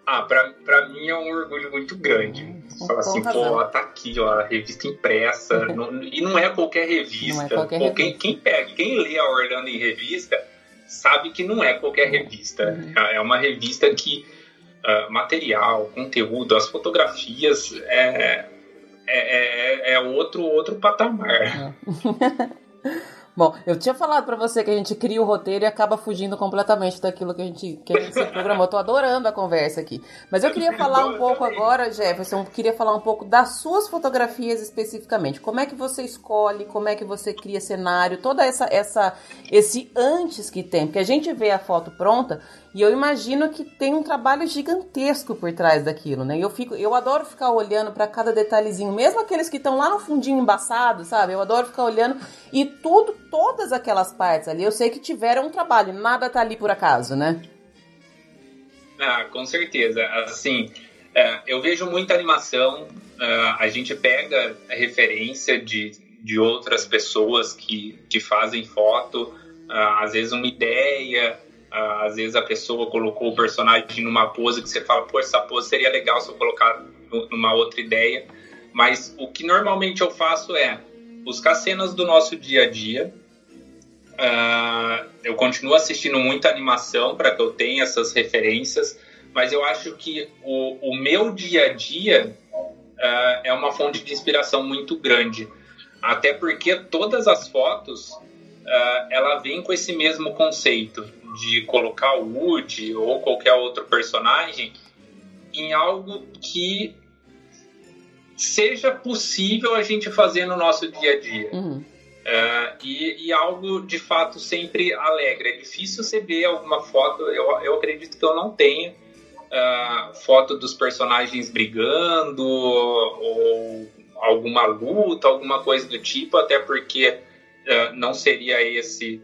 ah, pra, mim é um orgulho muito grande. Hum, Falar assim, pô, tá aqui, ó, a revista impressa. não, e não é qualquer revista. É qualquer pô, revista. Quem, quem, pega, quem lê a Orlando em revista, sabe que não é qualquer revista. Uhum. É uma revista que uh, material, conteúdo, as fotografias é, é, é, é outro, outro patamar. É. Bom, eu tinha falado para você que a gente cria o roteiro e acaba fugindo completamente daquilo que a gente, que a gente se programou. Tô adorando a conversa aqui. Mas eu queria falar um pouco agora, Jefferson, queria falar um pouco das suas fotografias especificamente. Como é que você escolhe, como é que você cria cenário, toda essa essa esse antes que tem, porque a gente vê a foto pronta e eu imagino que tem um trabalho gigantesco por trás daquilo, né? Eu fico, eu adoro ficar olhando para cada detalhezinho, mesmo aqueles que estão lá no fundinho embaçado, sabe? Eu adoro ficar olhando e tudo, todas aquelas partes ali, eu sei que tiveram um trabalho, nada tá ali por acaso, né? Ah, com certeza. Assim, é, eu vejo muita animação, é, a gente pega a referência de, de outras pessoas que, que fazem foto, é, às vezes uma ideia, Uh, às vezes a pessoa colocou o personagem numa pose que você fala, pô, essa pose seria legal se eu colocar numa outra ideia. Mas o que normalmente eu faço é buscar cenas do nosso dia a dia. Uh, eu continuo assistindo muita animação para que eu tenha essas referências, mas eu acho que o, o meu dia a dia uh, é uma fonte de inspiração muito grande. Até porque todas as fotos uh, ela vem com esse mesmo conceito de colocar o Woody ou qualquer outro personagem em algo que seja possível a gente fazer no nosso dia a dia. Uhum. Uh, e, e, algo de fato sempre alegre. É difícil você ver alguma foto, eu, eu acredito que eu não tenha uh, foto dos personagens brigando ou alguma luta, alguma coisa do tipo, até porque uh, não seria esse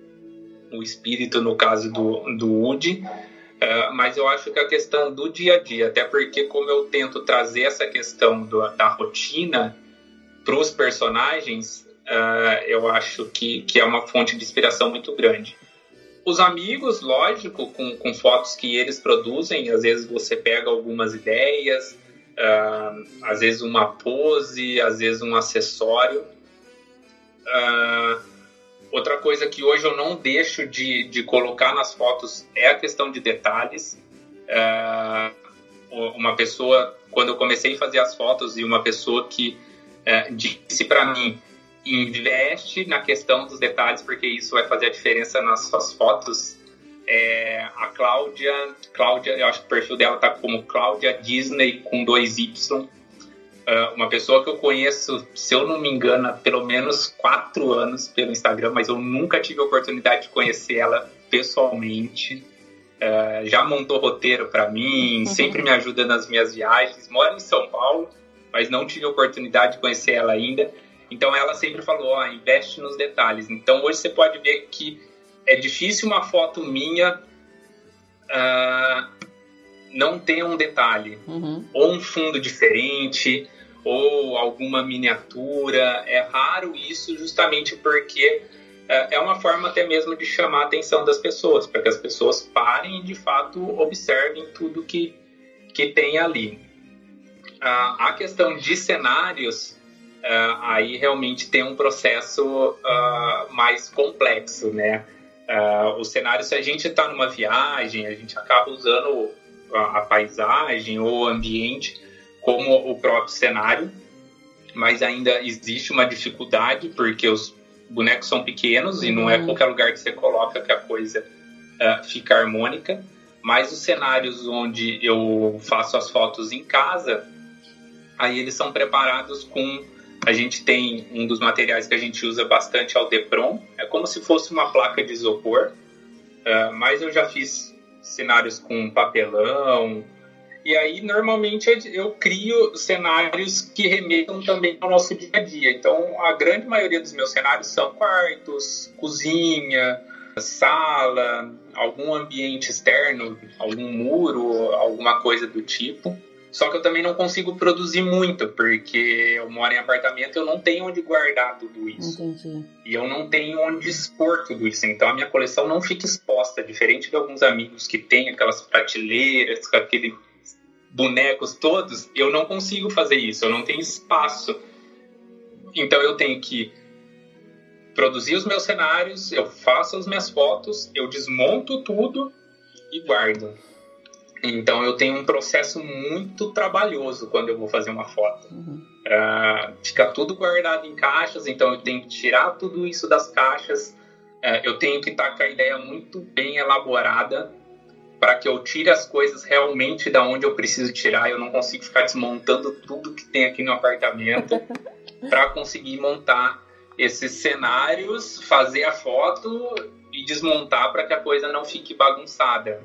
o espírito no caso do, do Woody. Uh, mas eu acho que a questão do dia a dia, até porque como eu tento trazer essa questão do, da rotina para os personagens, uh, eu acho que, que é uma fonte de inspiração muito grande. Os amigos, lógico, com, com fotos que eles produzem, às vezes você pega algumas ideias, uh, às vezes uma pose, às vezes um acessório. Uh, outra coisa que hoje eu não deixo de, de colocar nas fotos é a questão de detalhes. Uma pessoa, quando eu comecei a fazer as fotos, e uma pessoa que uh, disse para mim: investe na questão dos detalhes, porque isso vai fazer a diferença nas suas fotos é, a Cláudia, Cláudia, eu acho que o perfil dela tá como Cláudia Disney com dois Y. Uh, uma pessoa que eu conheço, se eu não me engano, há pelo menos quatro anos pelo Instagram, mas eu nunca tive a oportunidade de conhecer ela pessoalmente. Uh, já montou roteiro para mim, uhum. sempre me ajuda nas minhas viagens. Mora em São Paulo, mas não tive a oportunidade de conhecer ela ainda. Então ela sempre falou, ó, investe nos detalhes. Então hoje você pode ver que é difícil uma foto minha uh, não ter um detalhe, uhum. ou um fundo diferente, ou alguma miniatura. É raro isso, justamente porque uh, é uma forma até mesmo de chamar a atenção das pessoas, para que as pessoas parem e de fato observem tudo que, que tem ali. Uh, a questão de cenários. Uh, aí realmente tem um processo uh, mais complexo, né? Uh, o cenário, se a gente está numa viagem, a gente acaba usando a, a, paisagem ou o ambiente como o próprio cenário, mas ainda existe uma dificuldade porque os bonecos são pequenos e não é uhum. qualquer lugar que você coloca que a coisa uh, fica harmônica. Mas os cenários onde eu faço as fotos em casa, aí eles são preparados com a gente tem um dos materiais que a gente usa bastante é o Depron. É como se fosse uma placa de isopor, uh, mas eu já fiz cenários com papelão. E aí, normalmente, eu crio cenários que remetam também ao nosso dia a dia. Então, a grande maioria dos meus cenários são quartos, cozinha, sala, algum ambiente externo, algum muro, alguma coisa do tipo. Só que eu também não consigo produzir muito, porque eu moro em apartamento e eu não tenho onde guardar tudo isso. Entendi. E eu não tenho onde expor tudo isso. Então a minha coleção não fica exposta, diferente de alguns amigos que têm aquelas prateleiras com aqueles bonecos todos, eu não consigo fazer isso, eu não tenho espaço. Então eu tenho que produzir os meus cenários, eu faço as minhas fotos, eu desmonto tudo e guardo. Então eu tenho um processo muito trabalhoso quando eu vou fazer uma foto. Uhum. Uh, fica tudo guardado em caixas, então eu tenho que tirar tudo isso das caixas. Uh, eu tenho que estar com a ideia muito bem elaborada para que eu tire as coisas realmente da onde eu preciso tirar. Eu não consigo ficar desmontando tudo que tem aqui no apartamento para conseguir montar esses cenários, fazer a foto e desmontar para que a coisa não fique bagunçada.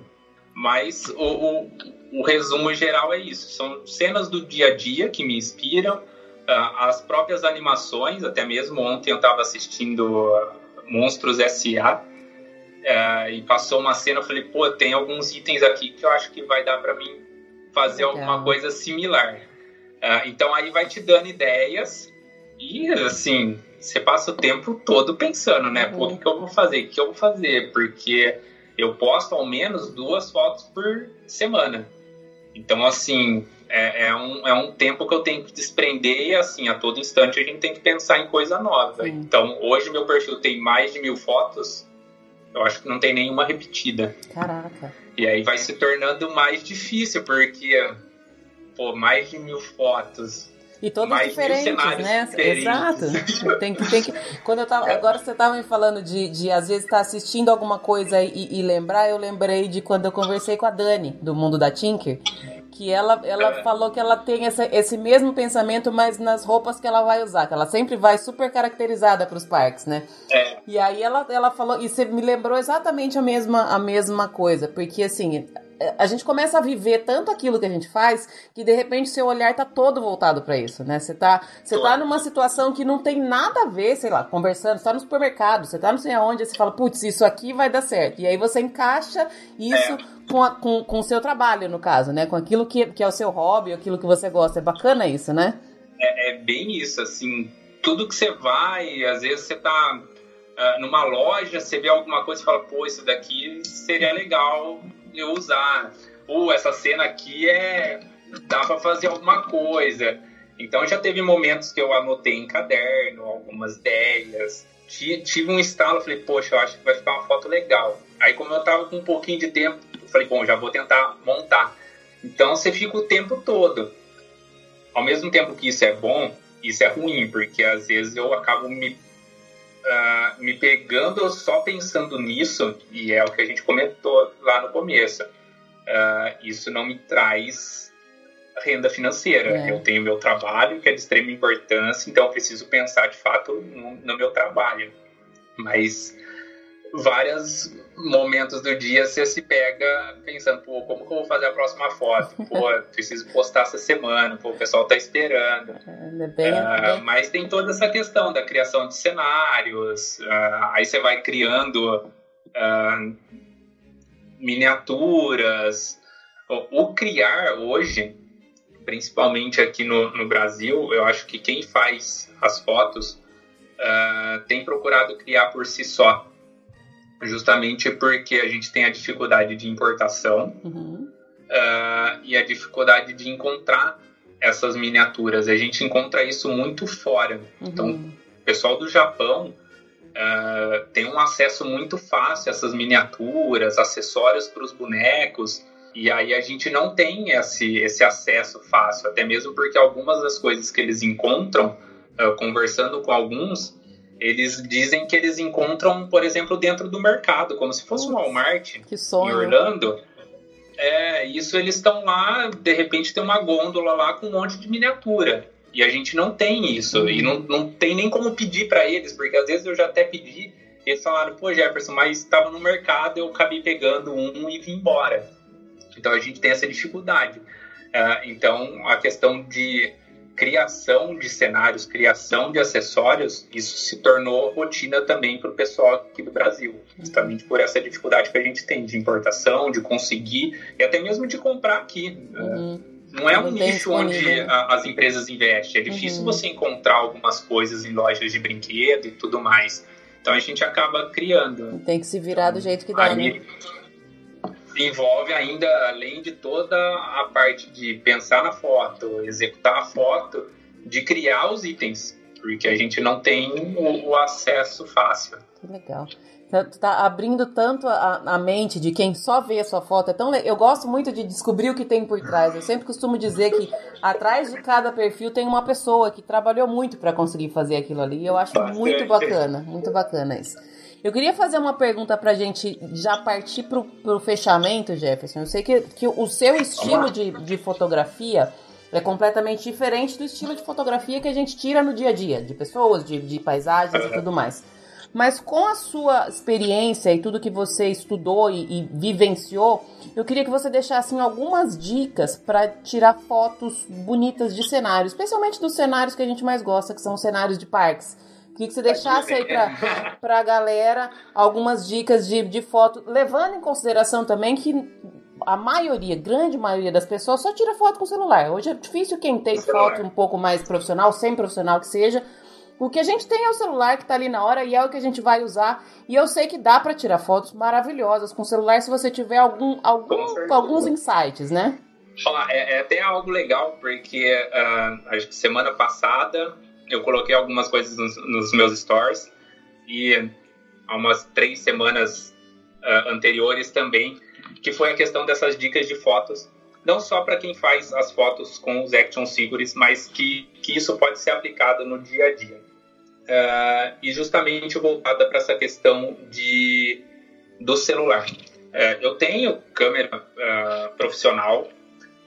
Mas o, o, o, resumo geral é isso: são cenas do dia a dia que me inspiram, uh, as próprias animações. Até mesmo ontem eu estava assistindo Monstros S.A. Uh, ah, e passou uma cena. Eu falei, pô, tem alguns itens aqui que eu acho que vai dar para mim fazer Legal. alguma coisa similar. Uh, então aí vai te dando ideias e assim você passa o tempo todo pensando, né? Pô, o que, que eu vou fazer? O que eu vou fazer? Porque eu posto ao menos duas fotos por semana. Então, assim, é, é, um, é um tempo que eu tenho que desprender e, assim, a todo instante a gente tem que pensar em coisa nova. Sim. Então, hoje meu perfil tem mais de mil fotos, eu acho que não tem nenhuma repetida. Caraca. E aí vai se tornando mais difícil, porque, pô, mais de mil fotos e todas diferentes, né? Diferentes. Exato. Tem que, tem que. Quando eu tava. Agora você tava me falando de, de às vezes estar tá assistindo alguma coisa e, e, lembrar, eu lembrei de quando eu conversei com a Dani, do mundo da Tinker. Que ela, ela é. falou que ela tem essa, esse mesmo pensamento, mas nas roupas que ela vai usar, que ela sempre vai super caracterizada para os parques, né? É. E aí ela, ela falou, e você me lembrou exatamente a mesma, a mesma coisa, porque assim, a gente começa a viver tanto aquilo que a gente faz que de repente seu olhar tá todo voltado para isso, né? Você tá, você tá numa situação que não tem nada a ver, sei lá, conversando, você tá no supermercado, você tá não sei aonde, você fala, putz, isso aqui vai dar certo. E aí você encaixa isso é. com, a, com, com o seu trabalho, no caso, né? Com aquilo que, que é o seu hobby, aquilo que você gosta. É bacana isso, né? É, é bem isso, assim, tudo que você vai, às vezes você tá uh, numa loja, você vê alguma coisa e fala, pô, isso daqui seria legal eu usar. Ou essa cena aqui é. dá para fazer alguma coisa. Então já teve momentos que eu anotei em caderno algumas ideias. Tive um estalo, falei, poxa, eu acho que vai ficar uma foto legal. Aí, como eu tava com um pouquinho de tempo, eu falei, bom, já vou tentar montar. Então você fica o tempo todo. Ao mesmo tempo que isso é bom, isso é ruim, porque às vezes eu acabo me uh, me pegando só pensando nisso, e é o que a gente comentou lá no começo, uh, isso não me traz renda financeira. É. Eu tenho meu trabalho, que é de extrema importância, então eu preciso pensar de fato no, no meu trabalho. Mas vários momentos do dia você se pega pensando, pô, como que eu vou fazer a próxima foto? Pô, preciso postar essa semana, pô, o pessoal tá esperando. É, bem, uh, bem... Mas tem toda essa questão da criação de cenários, uh, aí você vai criando uh, miniaturas. O, o, criar hoje, principalmente aqui no, no Brasil, eu acho que quem faz as fotos tem procurado criar por si só justamente porque a gente tem a dificuldade de importação uhum. uh, e a dificuldade de encontrar essas miniaturas. A gente encontra isso muito fora. Uhum. Então, o pessoal do Japão uh, tem um acesso muito fácil a essas miniaturas, acessórios para os bonecos. E aí a gente não tem esse, esse acesso fácil, até mesmo porque algumas das coisas que eles encontram, uh, conversando com alguns, eles dizem que eles encontram, por exemplo, dentro do mercado, como se fosse um Walmart em Orlando. É, isso eles estão lá, de repente tem uma gôndola lá com um monte de miniatura. E a gente não tem isso. Uhum. E não, não tem nem como pedir para eles, porque às vezes eu já até pedi, e eles falaram, pô, Jefferson, mas estava no mercado, eu acabei pegando um e vim embora. Então a gente tem essa dificuldade. Uh, então a questão de criação de cenários, criação de acessórios, isso se tornou rotina também para o pessoal aqui do Brasil, justamente por essa dificuldade que a gente tem de importação, de conseguir e até mesmo de comprar aqui. Uhum. Não é um nicho onde a, as empresas investem. É difícil uhum. você encontrar algumas coisas em lojas de brinquedo e tudo mais. Então a gente acaba criando. Tem que se virar do jeito que dá. Aí, né? Envolve ainda, além de toda a parte de pensar na foto, executar a foto, de criar os itens, porque a gente não tem o, o acesso fácil. Que legal. Tá, tá abrindo tanto a, a, mente de quem só vê a sua foto. É tão Eu gosto muito de descobrir o que tem por trás. Eu sempre costumo dizer que atrás de cada perfil tem uma pessoa que trabalhou muito para conseguir fazer aquilo ali. Eu acho Bastante. muito bacana, muito bacana isso. Eu queria fazer uma pergunta pra gente já partir pro, pro fechamento, Jefferson. Eu sei que, que o seu estilo de, de fotografia é completamente diferente do estilo de fotografia que a gente tira no dia a dia, de pessoas, de, de paisagens e tudo mais. Mas com a sua experiência e tudo que você estudou e, e vivenciou, eu queria que você deixasse algumas dicas para tirar fotos bonitas de cenários, especialmente dos cenários que a gente mais gosta, que são os cenários de parques. Queria que você deixasse aí para pra galera algumas dicas de, de foto, levando em consideração também que a maioria, grande maioria das pessoas só tira foto com celular. Hoje é difícil quem tem foto um pouco mais profissional, sem profissional que seja, O que a gente tem é o celular que tá ali na hora e é o que a gente vai usar. E eu sei que dá para tirar fotos maravilhosas com o celular se você tiver algum, algum alguns insights, né? É, é, até algo legal, porque uh, semana passada eu coloquei algumas coisas nos, nos meus stores e há umas três semanas uh, anteriores também, que foi a questão dessas dicas de fotos, não só para quem faz as fotos com os action figures, mas que, que isso pode ser aplicado no dia a dia. Uh, e justamente voltada para essa questão de, do celular. Uh, eu tenho câmera profissional,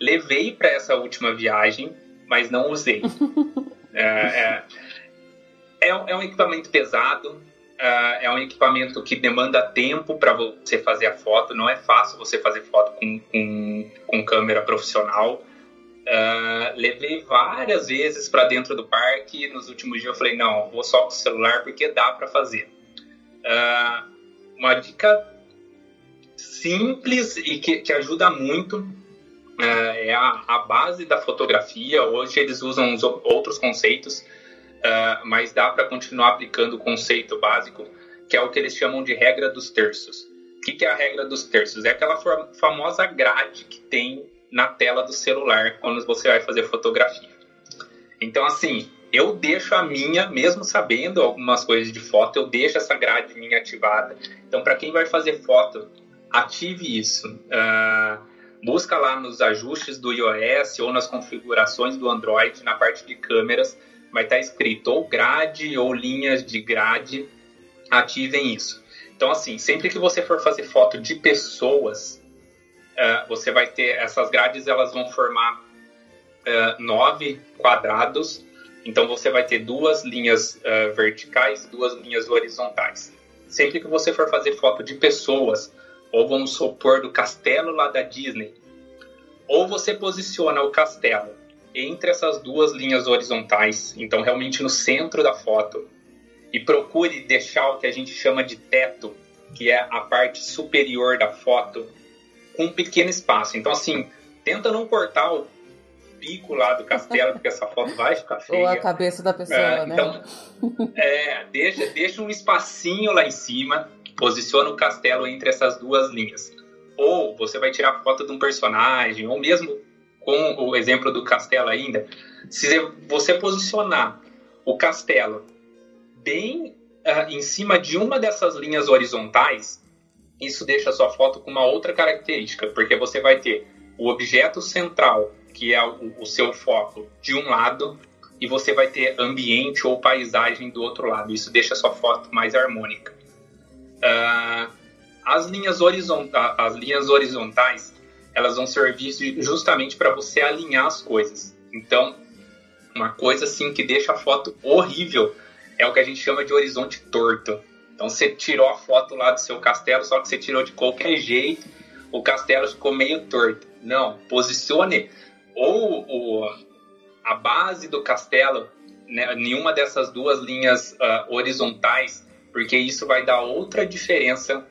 levei para essa última viagem, mas não usei. É, é, é, é, um equipamento pesado, Uh, é um equipamento que demanda tempo para você fazer a foto. Não é fácil você fazer foto com, com, com câmera profissional. Uh, levei várias vezes para dentro do parque. Nos últimos dias eu falei: não, vou só com o celular porque dá para fazer. Uh, uma dica simples e que, que ajuda muito é a, a base da fotografia. Hoje eles usam outros conceitos uh, mas dá para continuar aplicando o conceito básico, que é o que eles chamam de regra dos terços. O que, que é a regra dos terços? É aquela famosa grade que tem na tela do celular quando você vai fazer fotografia. Então, assim, eu deixo a minha, mesmo sabendo algumas coisas de foto, eu deixo essa grade minha ativada. Então, para quem vai fazer foto, ative isso. Uh, busca lá nos ajustes do iOS ou nas configurações do Android, na parte de câmeras, vai estar escrito ou grade ou linhas de grade, ativem isso. Então, assim, sempre que você for fazer foto de pessoas, uh, você vai ter essas grades, elas vão formar uh, nove quadrados. Então, você vai ter duas linhas uh, verticais, duas linhas horizontais. Sempre que você for fazer foto de pessoas, ou vamos supor do castelo lá da Disney, ou você posiciona o castelo entre essas duas linhas horizontais, então realmente no centro da foto, e procure deixar o que a gente chama de teto, que é a parte superior da foto, com um pequeno espaço. Então, assim, tenta não cortar o pico lá do castelo, porque essa foto vai ficar feia. Ou a cabeça da pessoa, é, né? Então, é, deixa, deixa um espacinho lá em cima, posiciona o castelo entre essas duas linhas. Ou você vai tirar foto de um personagem, ou mesmo com o exemplo do castelo ainda, se você posicionar o castelo bem uh, em cima de uma dessas linhas horizontais, isso deixa a sua foto com uma outra característica, porque você vai ter o objeto central, que é o, o seu foco, de um lado, e você vai ter ambiente ou paisagem do outro lado. Isso deixa a sua foto mais harmônica. Uh, as, linhas as linhas horizontais elas vão servir justamente para você alinhar as coisas. Então, uma coisa assim que deixa a foto horrível é o que a gente chama de horizonte torto. Então você tirou a foto lá do seu castelo, só que você tirou de qualquer jeito, o castelo ficou meio torto. Não, posicione ou o, a base do castelo né, em uma dessas duas linhas uh, horizontais, porque isso vai dar outra diferença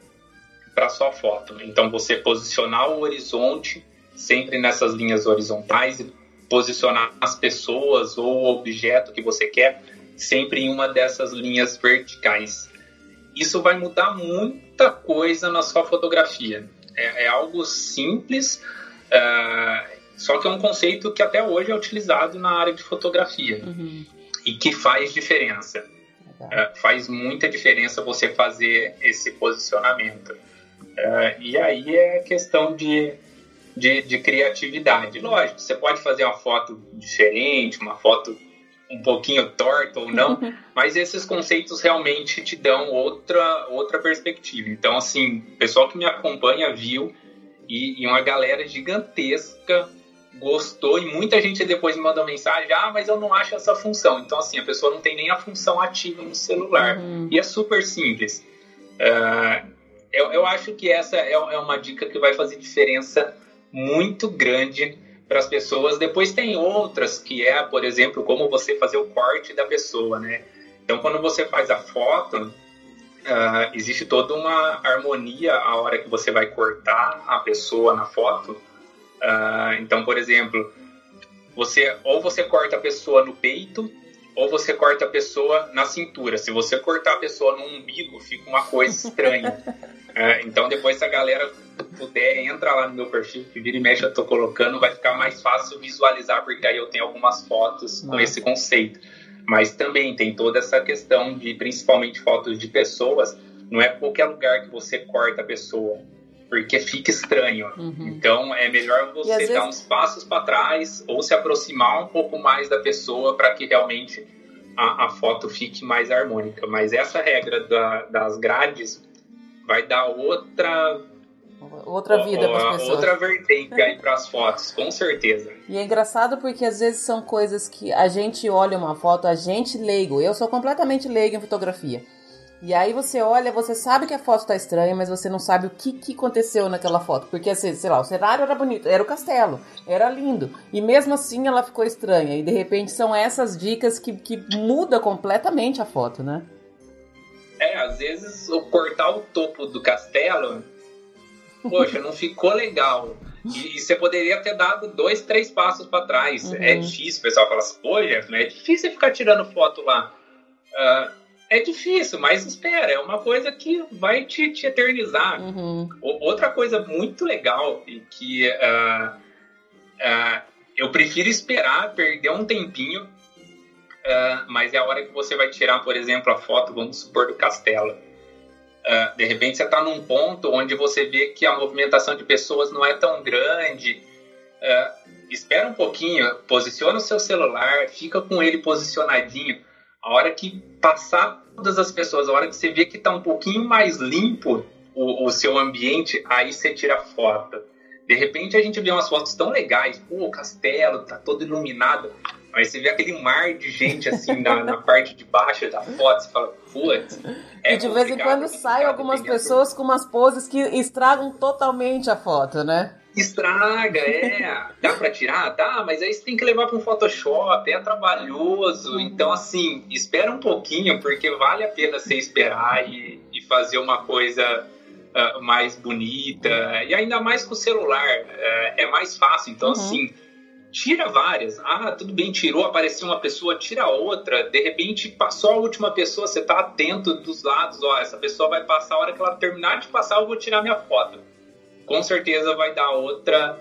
para sua foto. Então você posicionar o horizonte sempre nessas linhas horizontais e posicionar as pessoas ou o objeto que você quer sempre em uma dessas linhas verticais. Isso vai mudar muita coisa na sua fotografia. É, é algo simples, uh, só que é um conceito que até hoje é utilizado na área de fotografia uhum. e que faz diferença. Uh, faz muita diferença você fazer esse posicionamento. Uh, e aí é questão de, de, de, criatividade. Lógico, você pode fazer uma foto diferente, uma foto um pouquinho torta ou não, mas esses conceitos realmente te dão outra, outra perspectiva. Então, assim, o pessoal que me acompanha viu e, e uma galera gigantesca gostou e muita gente depois me mandou mensagem, ah, mas eu não acho essa função. Então, assim, a pessoa não tem nem a função ativa no celular. Uhum. E é super simples. Uh, eu, eu acho que essa é, é uma dica que vai fazer diferença muito grande para as pessoas. Depois tem outras que é, por exemplo, como você fazer o corte da pessoa, né? Então, quando você faz a foto, uh, existe toda uma harmonia a hora que você vai cortar a pessoa na foto. Uh, então, por exemplo, você ou você corta a pessoa no peito ou você corta a pessoa na cintura. Se você cortar a pessoa no umbigo, fica uma coisa estranha. é, então, depois, se a galera puder, entra lá no meu perfil, que vira e mexe eu tô colocando, vai ficar mais fácil visualizar, porque aí eu tenho algumas fotos Nossa. com esse conceito. Mas também tem toda essa questão de, principalmente, fotos de pessoas. Não é qualquer lugar que você corta a pessoa porque fica estranho. Uhum. Então é melhor você dar vezes... uns passos para trás ou se aproximar um pouco mais da pessoa para que realmente a, a, foto fique mais harmônica. Mas essa regra da, das grades vai dar outra outra vida para as pessoas. Outra vertente aí para as fotos, com certeza. E é engraçado porque às vezes são coisas que a gente olha uma foto, a gente leigo. Eu sou completamente leigo em fotografia. E aí você olha, você sabe que a foto tá estranha, mas você não sabe o que, que aconteceu naquela foto. Porque, assim, sei lá, o cenário era bonito, era o castelo, era lindo. E mesmo assim ela ficou estranha. E de repente são essas dicas que, que muda completamente a foto, né? É, às vezes o cortar o topo do castelo, poxa, não ficou legal. E, e, você poderia ter dado dois, três passos para trás. É uhum. É difícil, o pessoal fala assim, poxa, é difícil ficar tirando foto lá. Uh, é difícil, mas espera, é uma coisa que vai te, te eternizar. Uhum. Outra coisa muito legal e que uh, uh, eu prefiro esperar, perder um tempinho, uh, mas é a hora que você vai tirar, por exemplo, a foto, vamos supor, do castelo. de repente você está num ponto onde você vê que a movimentação de pessoas não é tão grande. espera um pouquinho, posiciona o seu celular, fica com ele posicionadinho a hora que passar todas as pessoas, a hora que você vê que está um pouquinho mais limpo o, o, seu ambiente, aí você tira foto. De repente a gente vê umas fotos tão legais, pô, o castelo tá todo iluminado, mas você vê aquele mar de gente assim na, na parte de baixo da foto, você fala, putz. É e de vez em quando saem algumas pessoas com umas poses que estragam totalmente a foto, né? Estraga, é. Dá para tirar? Dá, mas aí você tem que levar para um Photoshop, é trabalhoso. Então, assim, espera um pouquinho, porque vale a pena você esperar e, e fazer uma coisa uh, mais bonita. E ainda mais com o celular, uh, é mais fácil. Então, uhum. assim, tira várias. Ah, tudo bem, tirou, apareceu uma pessoa, tira outra. De repente, passou a última pessoa, você tá atento dos lados. Ó, essa pessoa vai passar, a hora que ela terminar de passar, eu vou tirar minha foto com certeza vai dar outra.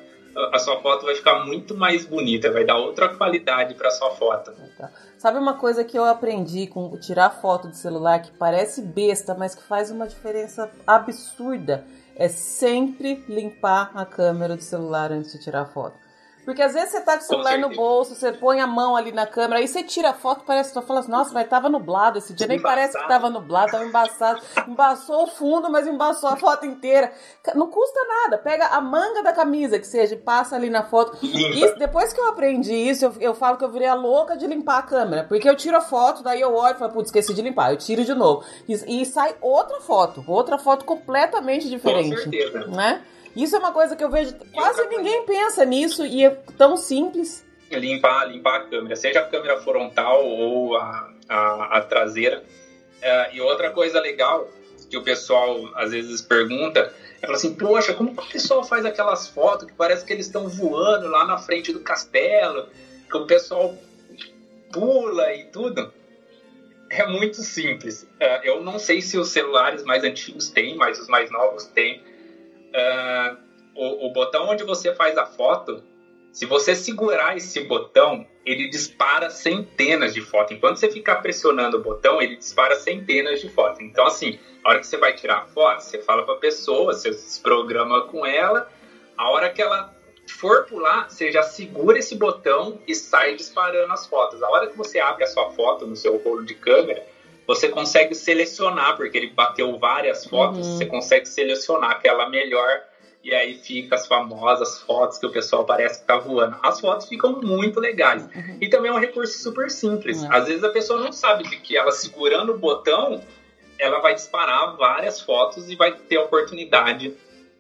A sua foto vai ficar muito mais bonita, vai dar outra qualidade para sua foto. Tá. Sabe uma coisa que eu aprendi com tirar foto do celular que parece besta, mas que faz uma diferença absurda? É sempre limpar a câmera do celular antes de tirar foto. Porque às vezes você tá com o celular no bolso, você põe a mão ali na câmera, aí você tira a foto, parece que tu fala assim, nossa, mas tava nublado esse dia, nem embaçado. parece que tava nublado, tava embaçado. Embaçou o fundo, mas embaçou a foto inteira. Não custa nada, pega a manga da camisa, que seja, e passa ali na foto. E depois que eu aprendi isso, eu, eu falo que eu virei a louca de limpar a câmera, porque eu tiro a foto, daí eu olho e falo, putz, esqueci de limpar, eu tiro de novo. E, e sai outra foto, outra foto completamente diferente. Com certeza. Né? Isso é uma coisa que eu vejo, quase ninguém pensa nisso e é tão simples. Limpar, limpar a câmera, seja a câmera frontal ou a, a, a traseira. É, e outra coisa legal que o pessoal às vezes pergunta é assim, poxa, como o pessoal faz aquelas fotos que parece que eles estão voando lá na frente do castelo, que o pessoal pula e tudo? É muito simples. É, eu não sei se os celulares mais antigos têm, mas os mais novos têm uh, o, o botão onde você faz a foto, se você segurar esse botão, ele dispara centenas de fotos. Enquanto você ficar pressionando o botão, ele dispara centenas de fotos. Então, assim, a hora que você vai tirar a foto, você fala para a pessoa, você se programa com ela. A hora que ela for pular, você já segura esse botão e sai disparando as fotos. A hora que você abre a sua foto no seu rolo de câmera, você consegue selecionar, porque ele bateu várias fotos, uhum. você consegue selecionar aquela melhor e aí fica as famosas fotos que o pessoal parece que tá voando. As fotos ficam muito legais. Uhum. E também é um recurso super simples. Uhum. Às vezes a pessoa não sabe de que ela segurando o botão, ela vai disparar várias fotos e vai ter a oportunidade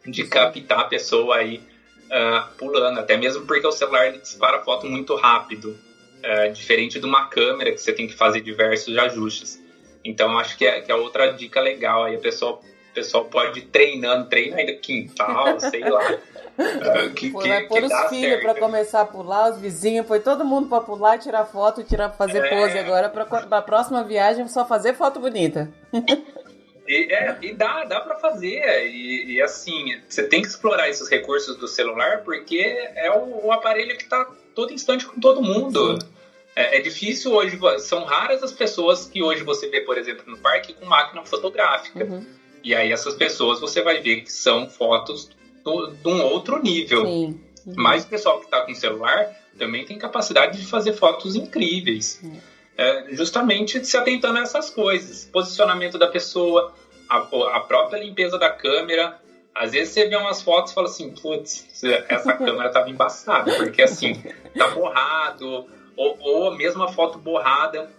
de captar a pessoa aí uh, pulando. Até mesmo porque o celular ele dispara foto muito rápido. Uh, diferente de uma câmera que você tem que fazer diversos ajustes. Então, acho que é, que é outra dica legal aí, a pessoa pessoal pode ir treinando, treina aí no quintal, sei lá. Uh, que, Foi, vai pôr os filhos para começar a pular, os vizinhos, foi todo mundo para pular, tirar foto, tirar, fazer é... pose agora para a próxima viagem só fazer foto bonita. E, é, e dá, dá para fazer. E, e, assim, você tem que explorar esses recursos do celular porque é o, o aparelho que está todo instante com todo mundo. É, é, difícil hoje, são raras as pessoas que hoje você vê, por exemplo, no parque com máquina fotográfica. Uhum. E aí essas pessoas você vai ver que são fotos de um outro nível. Sim. Uhum. Mas o pessoal que está com celular também tem capacidade de fazer fotos incríveis. Uhum. É, justamente se atentando a essas coisas. Posicionamento da pessoa, a, a própria limpeza da câmera, às vezes você vê umas fotos e fala assim, putz, essa câmera tava embaçada, porque assim, tá borrado, ou, ou a mesma foto borrada.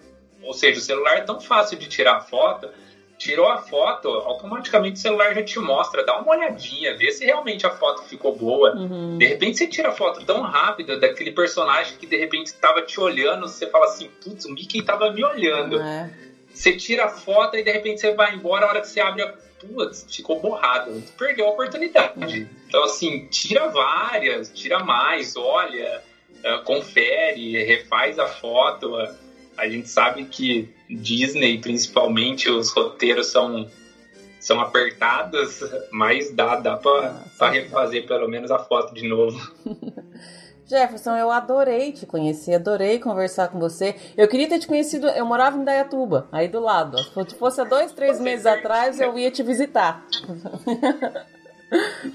Ou seja, o celular é tão fácil de tirar foto, tirou a foto, automaticamente o celular já te mostra, dá uma olhadinha, vê se realmente a foto ficou boa. Uhum. De repente você tira a foto tão rápida daquele personagem que de repente estava te olhando, você fala assim, putz, o Mickey estava me olhando. É. Você tira a foto e de repente você vai embora, a hora que você abre a putz, ficou borrado, perdeu a oportunidade. Uhum. Então, assim, tira várias, tira mais, olha, uh, confere, refaz a foto. A gente sabe que Disney, principalmente, os roteiros são, são apertados, mas dá, dá para ah, refazer pelo menos a foto de novo. Jefferson, eu adorei te conhecer, adorei conversar com você. Eu queria ter te conhecido, eu morava em Dayatuba, aí do lado. Se fosse há dois, três meses atrás, eu ia te visitar.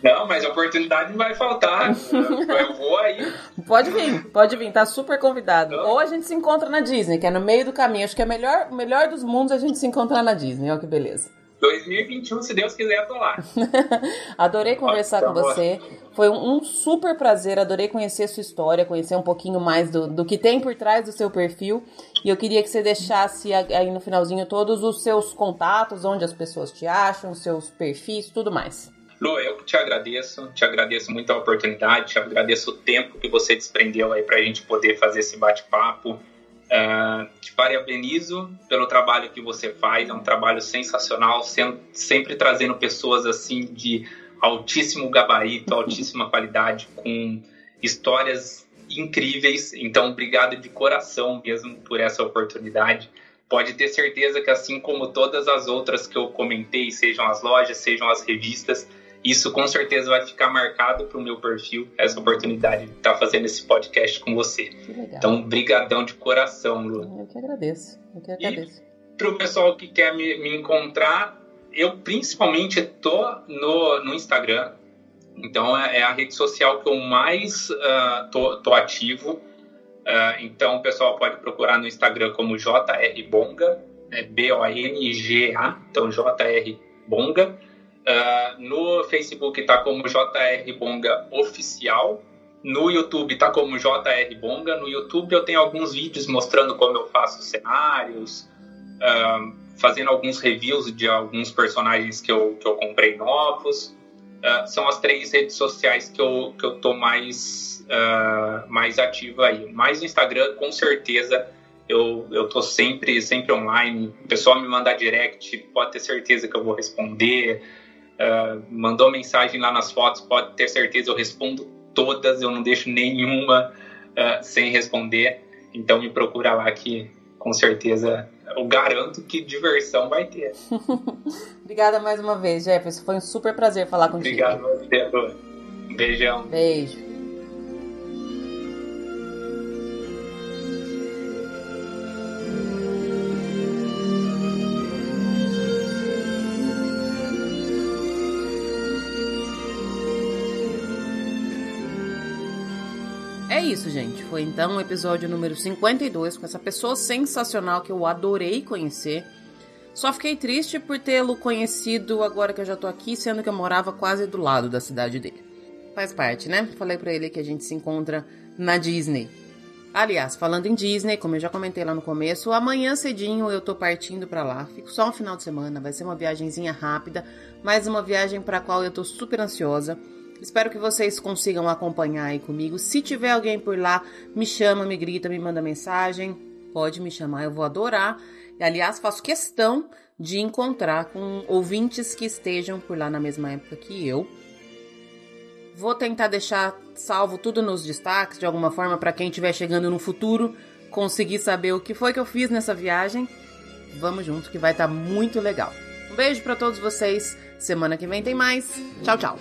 Não, mas a oportunidade não vai faltar. Eu vou aí. Pode vir, pode vir, tá super convidado. Não. Ou a gente se encontra na Disney, que é no meio do caminho. Acho que é melhor, o melhor dos mundos a gente se encontrar na Disney. Olha que beleza. 2021, se Deus quiser, eu tô lá. adorei conversar com você. Foi um, super prazer, adorei conhecer a sua história, conhecer um pouquinho mais do, do que tem por trás do seu perfil. E eu queria que você deixasse aí no finalzinho todos os seus contatos, onde as pessoas te acham, seus perfis, tudo mais. Lu, eu te agradeço, te agradeço muito a oportunidade, te agradeço o tempo que você desprendeu aí para a gente poder fazer esse bate-papo. Uh, te parabenizo pelo trabalho que você faz, é um trabalho sensacional, sempre trazendo pessoas assim de altíssimo gabarito, altíssima qualidade, com histórias incríveis. Então, obrigado de coração mesmo por essa oportunidade. Pode ter certeza que, assim como todas as outras que eu comentei, sejam as lojas, sejam as revistas, isso com certeza vai ficar marcado para o meu perfil, essa oportunidade de estar tá fazendo esse podcast com você. Então, brigadão de coração, Lu. Eu que agradeço, eu que agradeço. Para o pessoal que quer me, me, encontrar, eu principalmente tô no, no Instagram, então é, é, a rede social que eu mais uh, tô, tô, ativo. Uh, então o pessoal pode procurar no Instagram como JR Bonga, é B-O-N-G-A, então JR Bonga. Uh, no Facebook tá como JR Bonga Oficial. No YouTube tá como JR Bonga. No YouTube eu tenho alguns vídeos mostrando como eu faço cenários, uh, fazendo alguns reviews de alguns personagens que eu, que eu comprei novos. Uh, são as três redes sociais que eu, que eu tô mais, mais ativo aí. Mais no Instagram, com certeza, eu, eu tô sempre, sempre online. O pessoal me mandar direct, pode ter certeza que eu vou responder. Uh, mandou mensagem lá nas fotos, pode ter certeza, eu respondo todas, eu não deixo nenhuma uh, sem responder. Então me procura lá que com certeza eu garanto que diversão vai ter. Obrigada mais uma vez, Jefferson. Foi um super prazer falar contigo. Obrigado você, Um beijão. Beijo. Gente. Foi então o episódio número 52 com essa pessoa sensacional que eu adorei conhecer. Só fiquei triste por tê-lo conhecido agora que eu já tô aqui, sendo que eu morava quase do lado da cidade dele. Faz parte, né? Falei para ele que a gente se encontra na Disney. Aliás, falando em Disney, como eu já comentei lá no começo, amanhã cedinho eu tô partindo para lá. Fico só um final de semana, vai ser uma viagemzinha rápida, mas uma viagem para a qual eu tô super ansiosa. Espero que vocês consigam acompanhar aí comigo. Se tiver alguém por lá, me chama, me grita, me manda mensagem. pode me chamar, eu vou adorar. E, aliás, faço questão de encontrar com ouvintes que estejam por lá na mesma época que eu. Vou tentar deixar salvo tudo nos destaques de alguma forma para quem estiver chegando no futuro conseguir saber o que foi que eu fiz nessa viagem. Vamos junto que vai estar tá muito legal. Um beijo para todos vocês. Semana que vem tem mais. Tchau, tchau.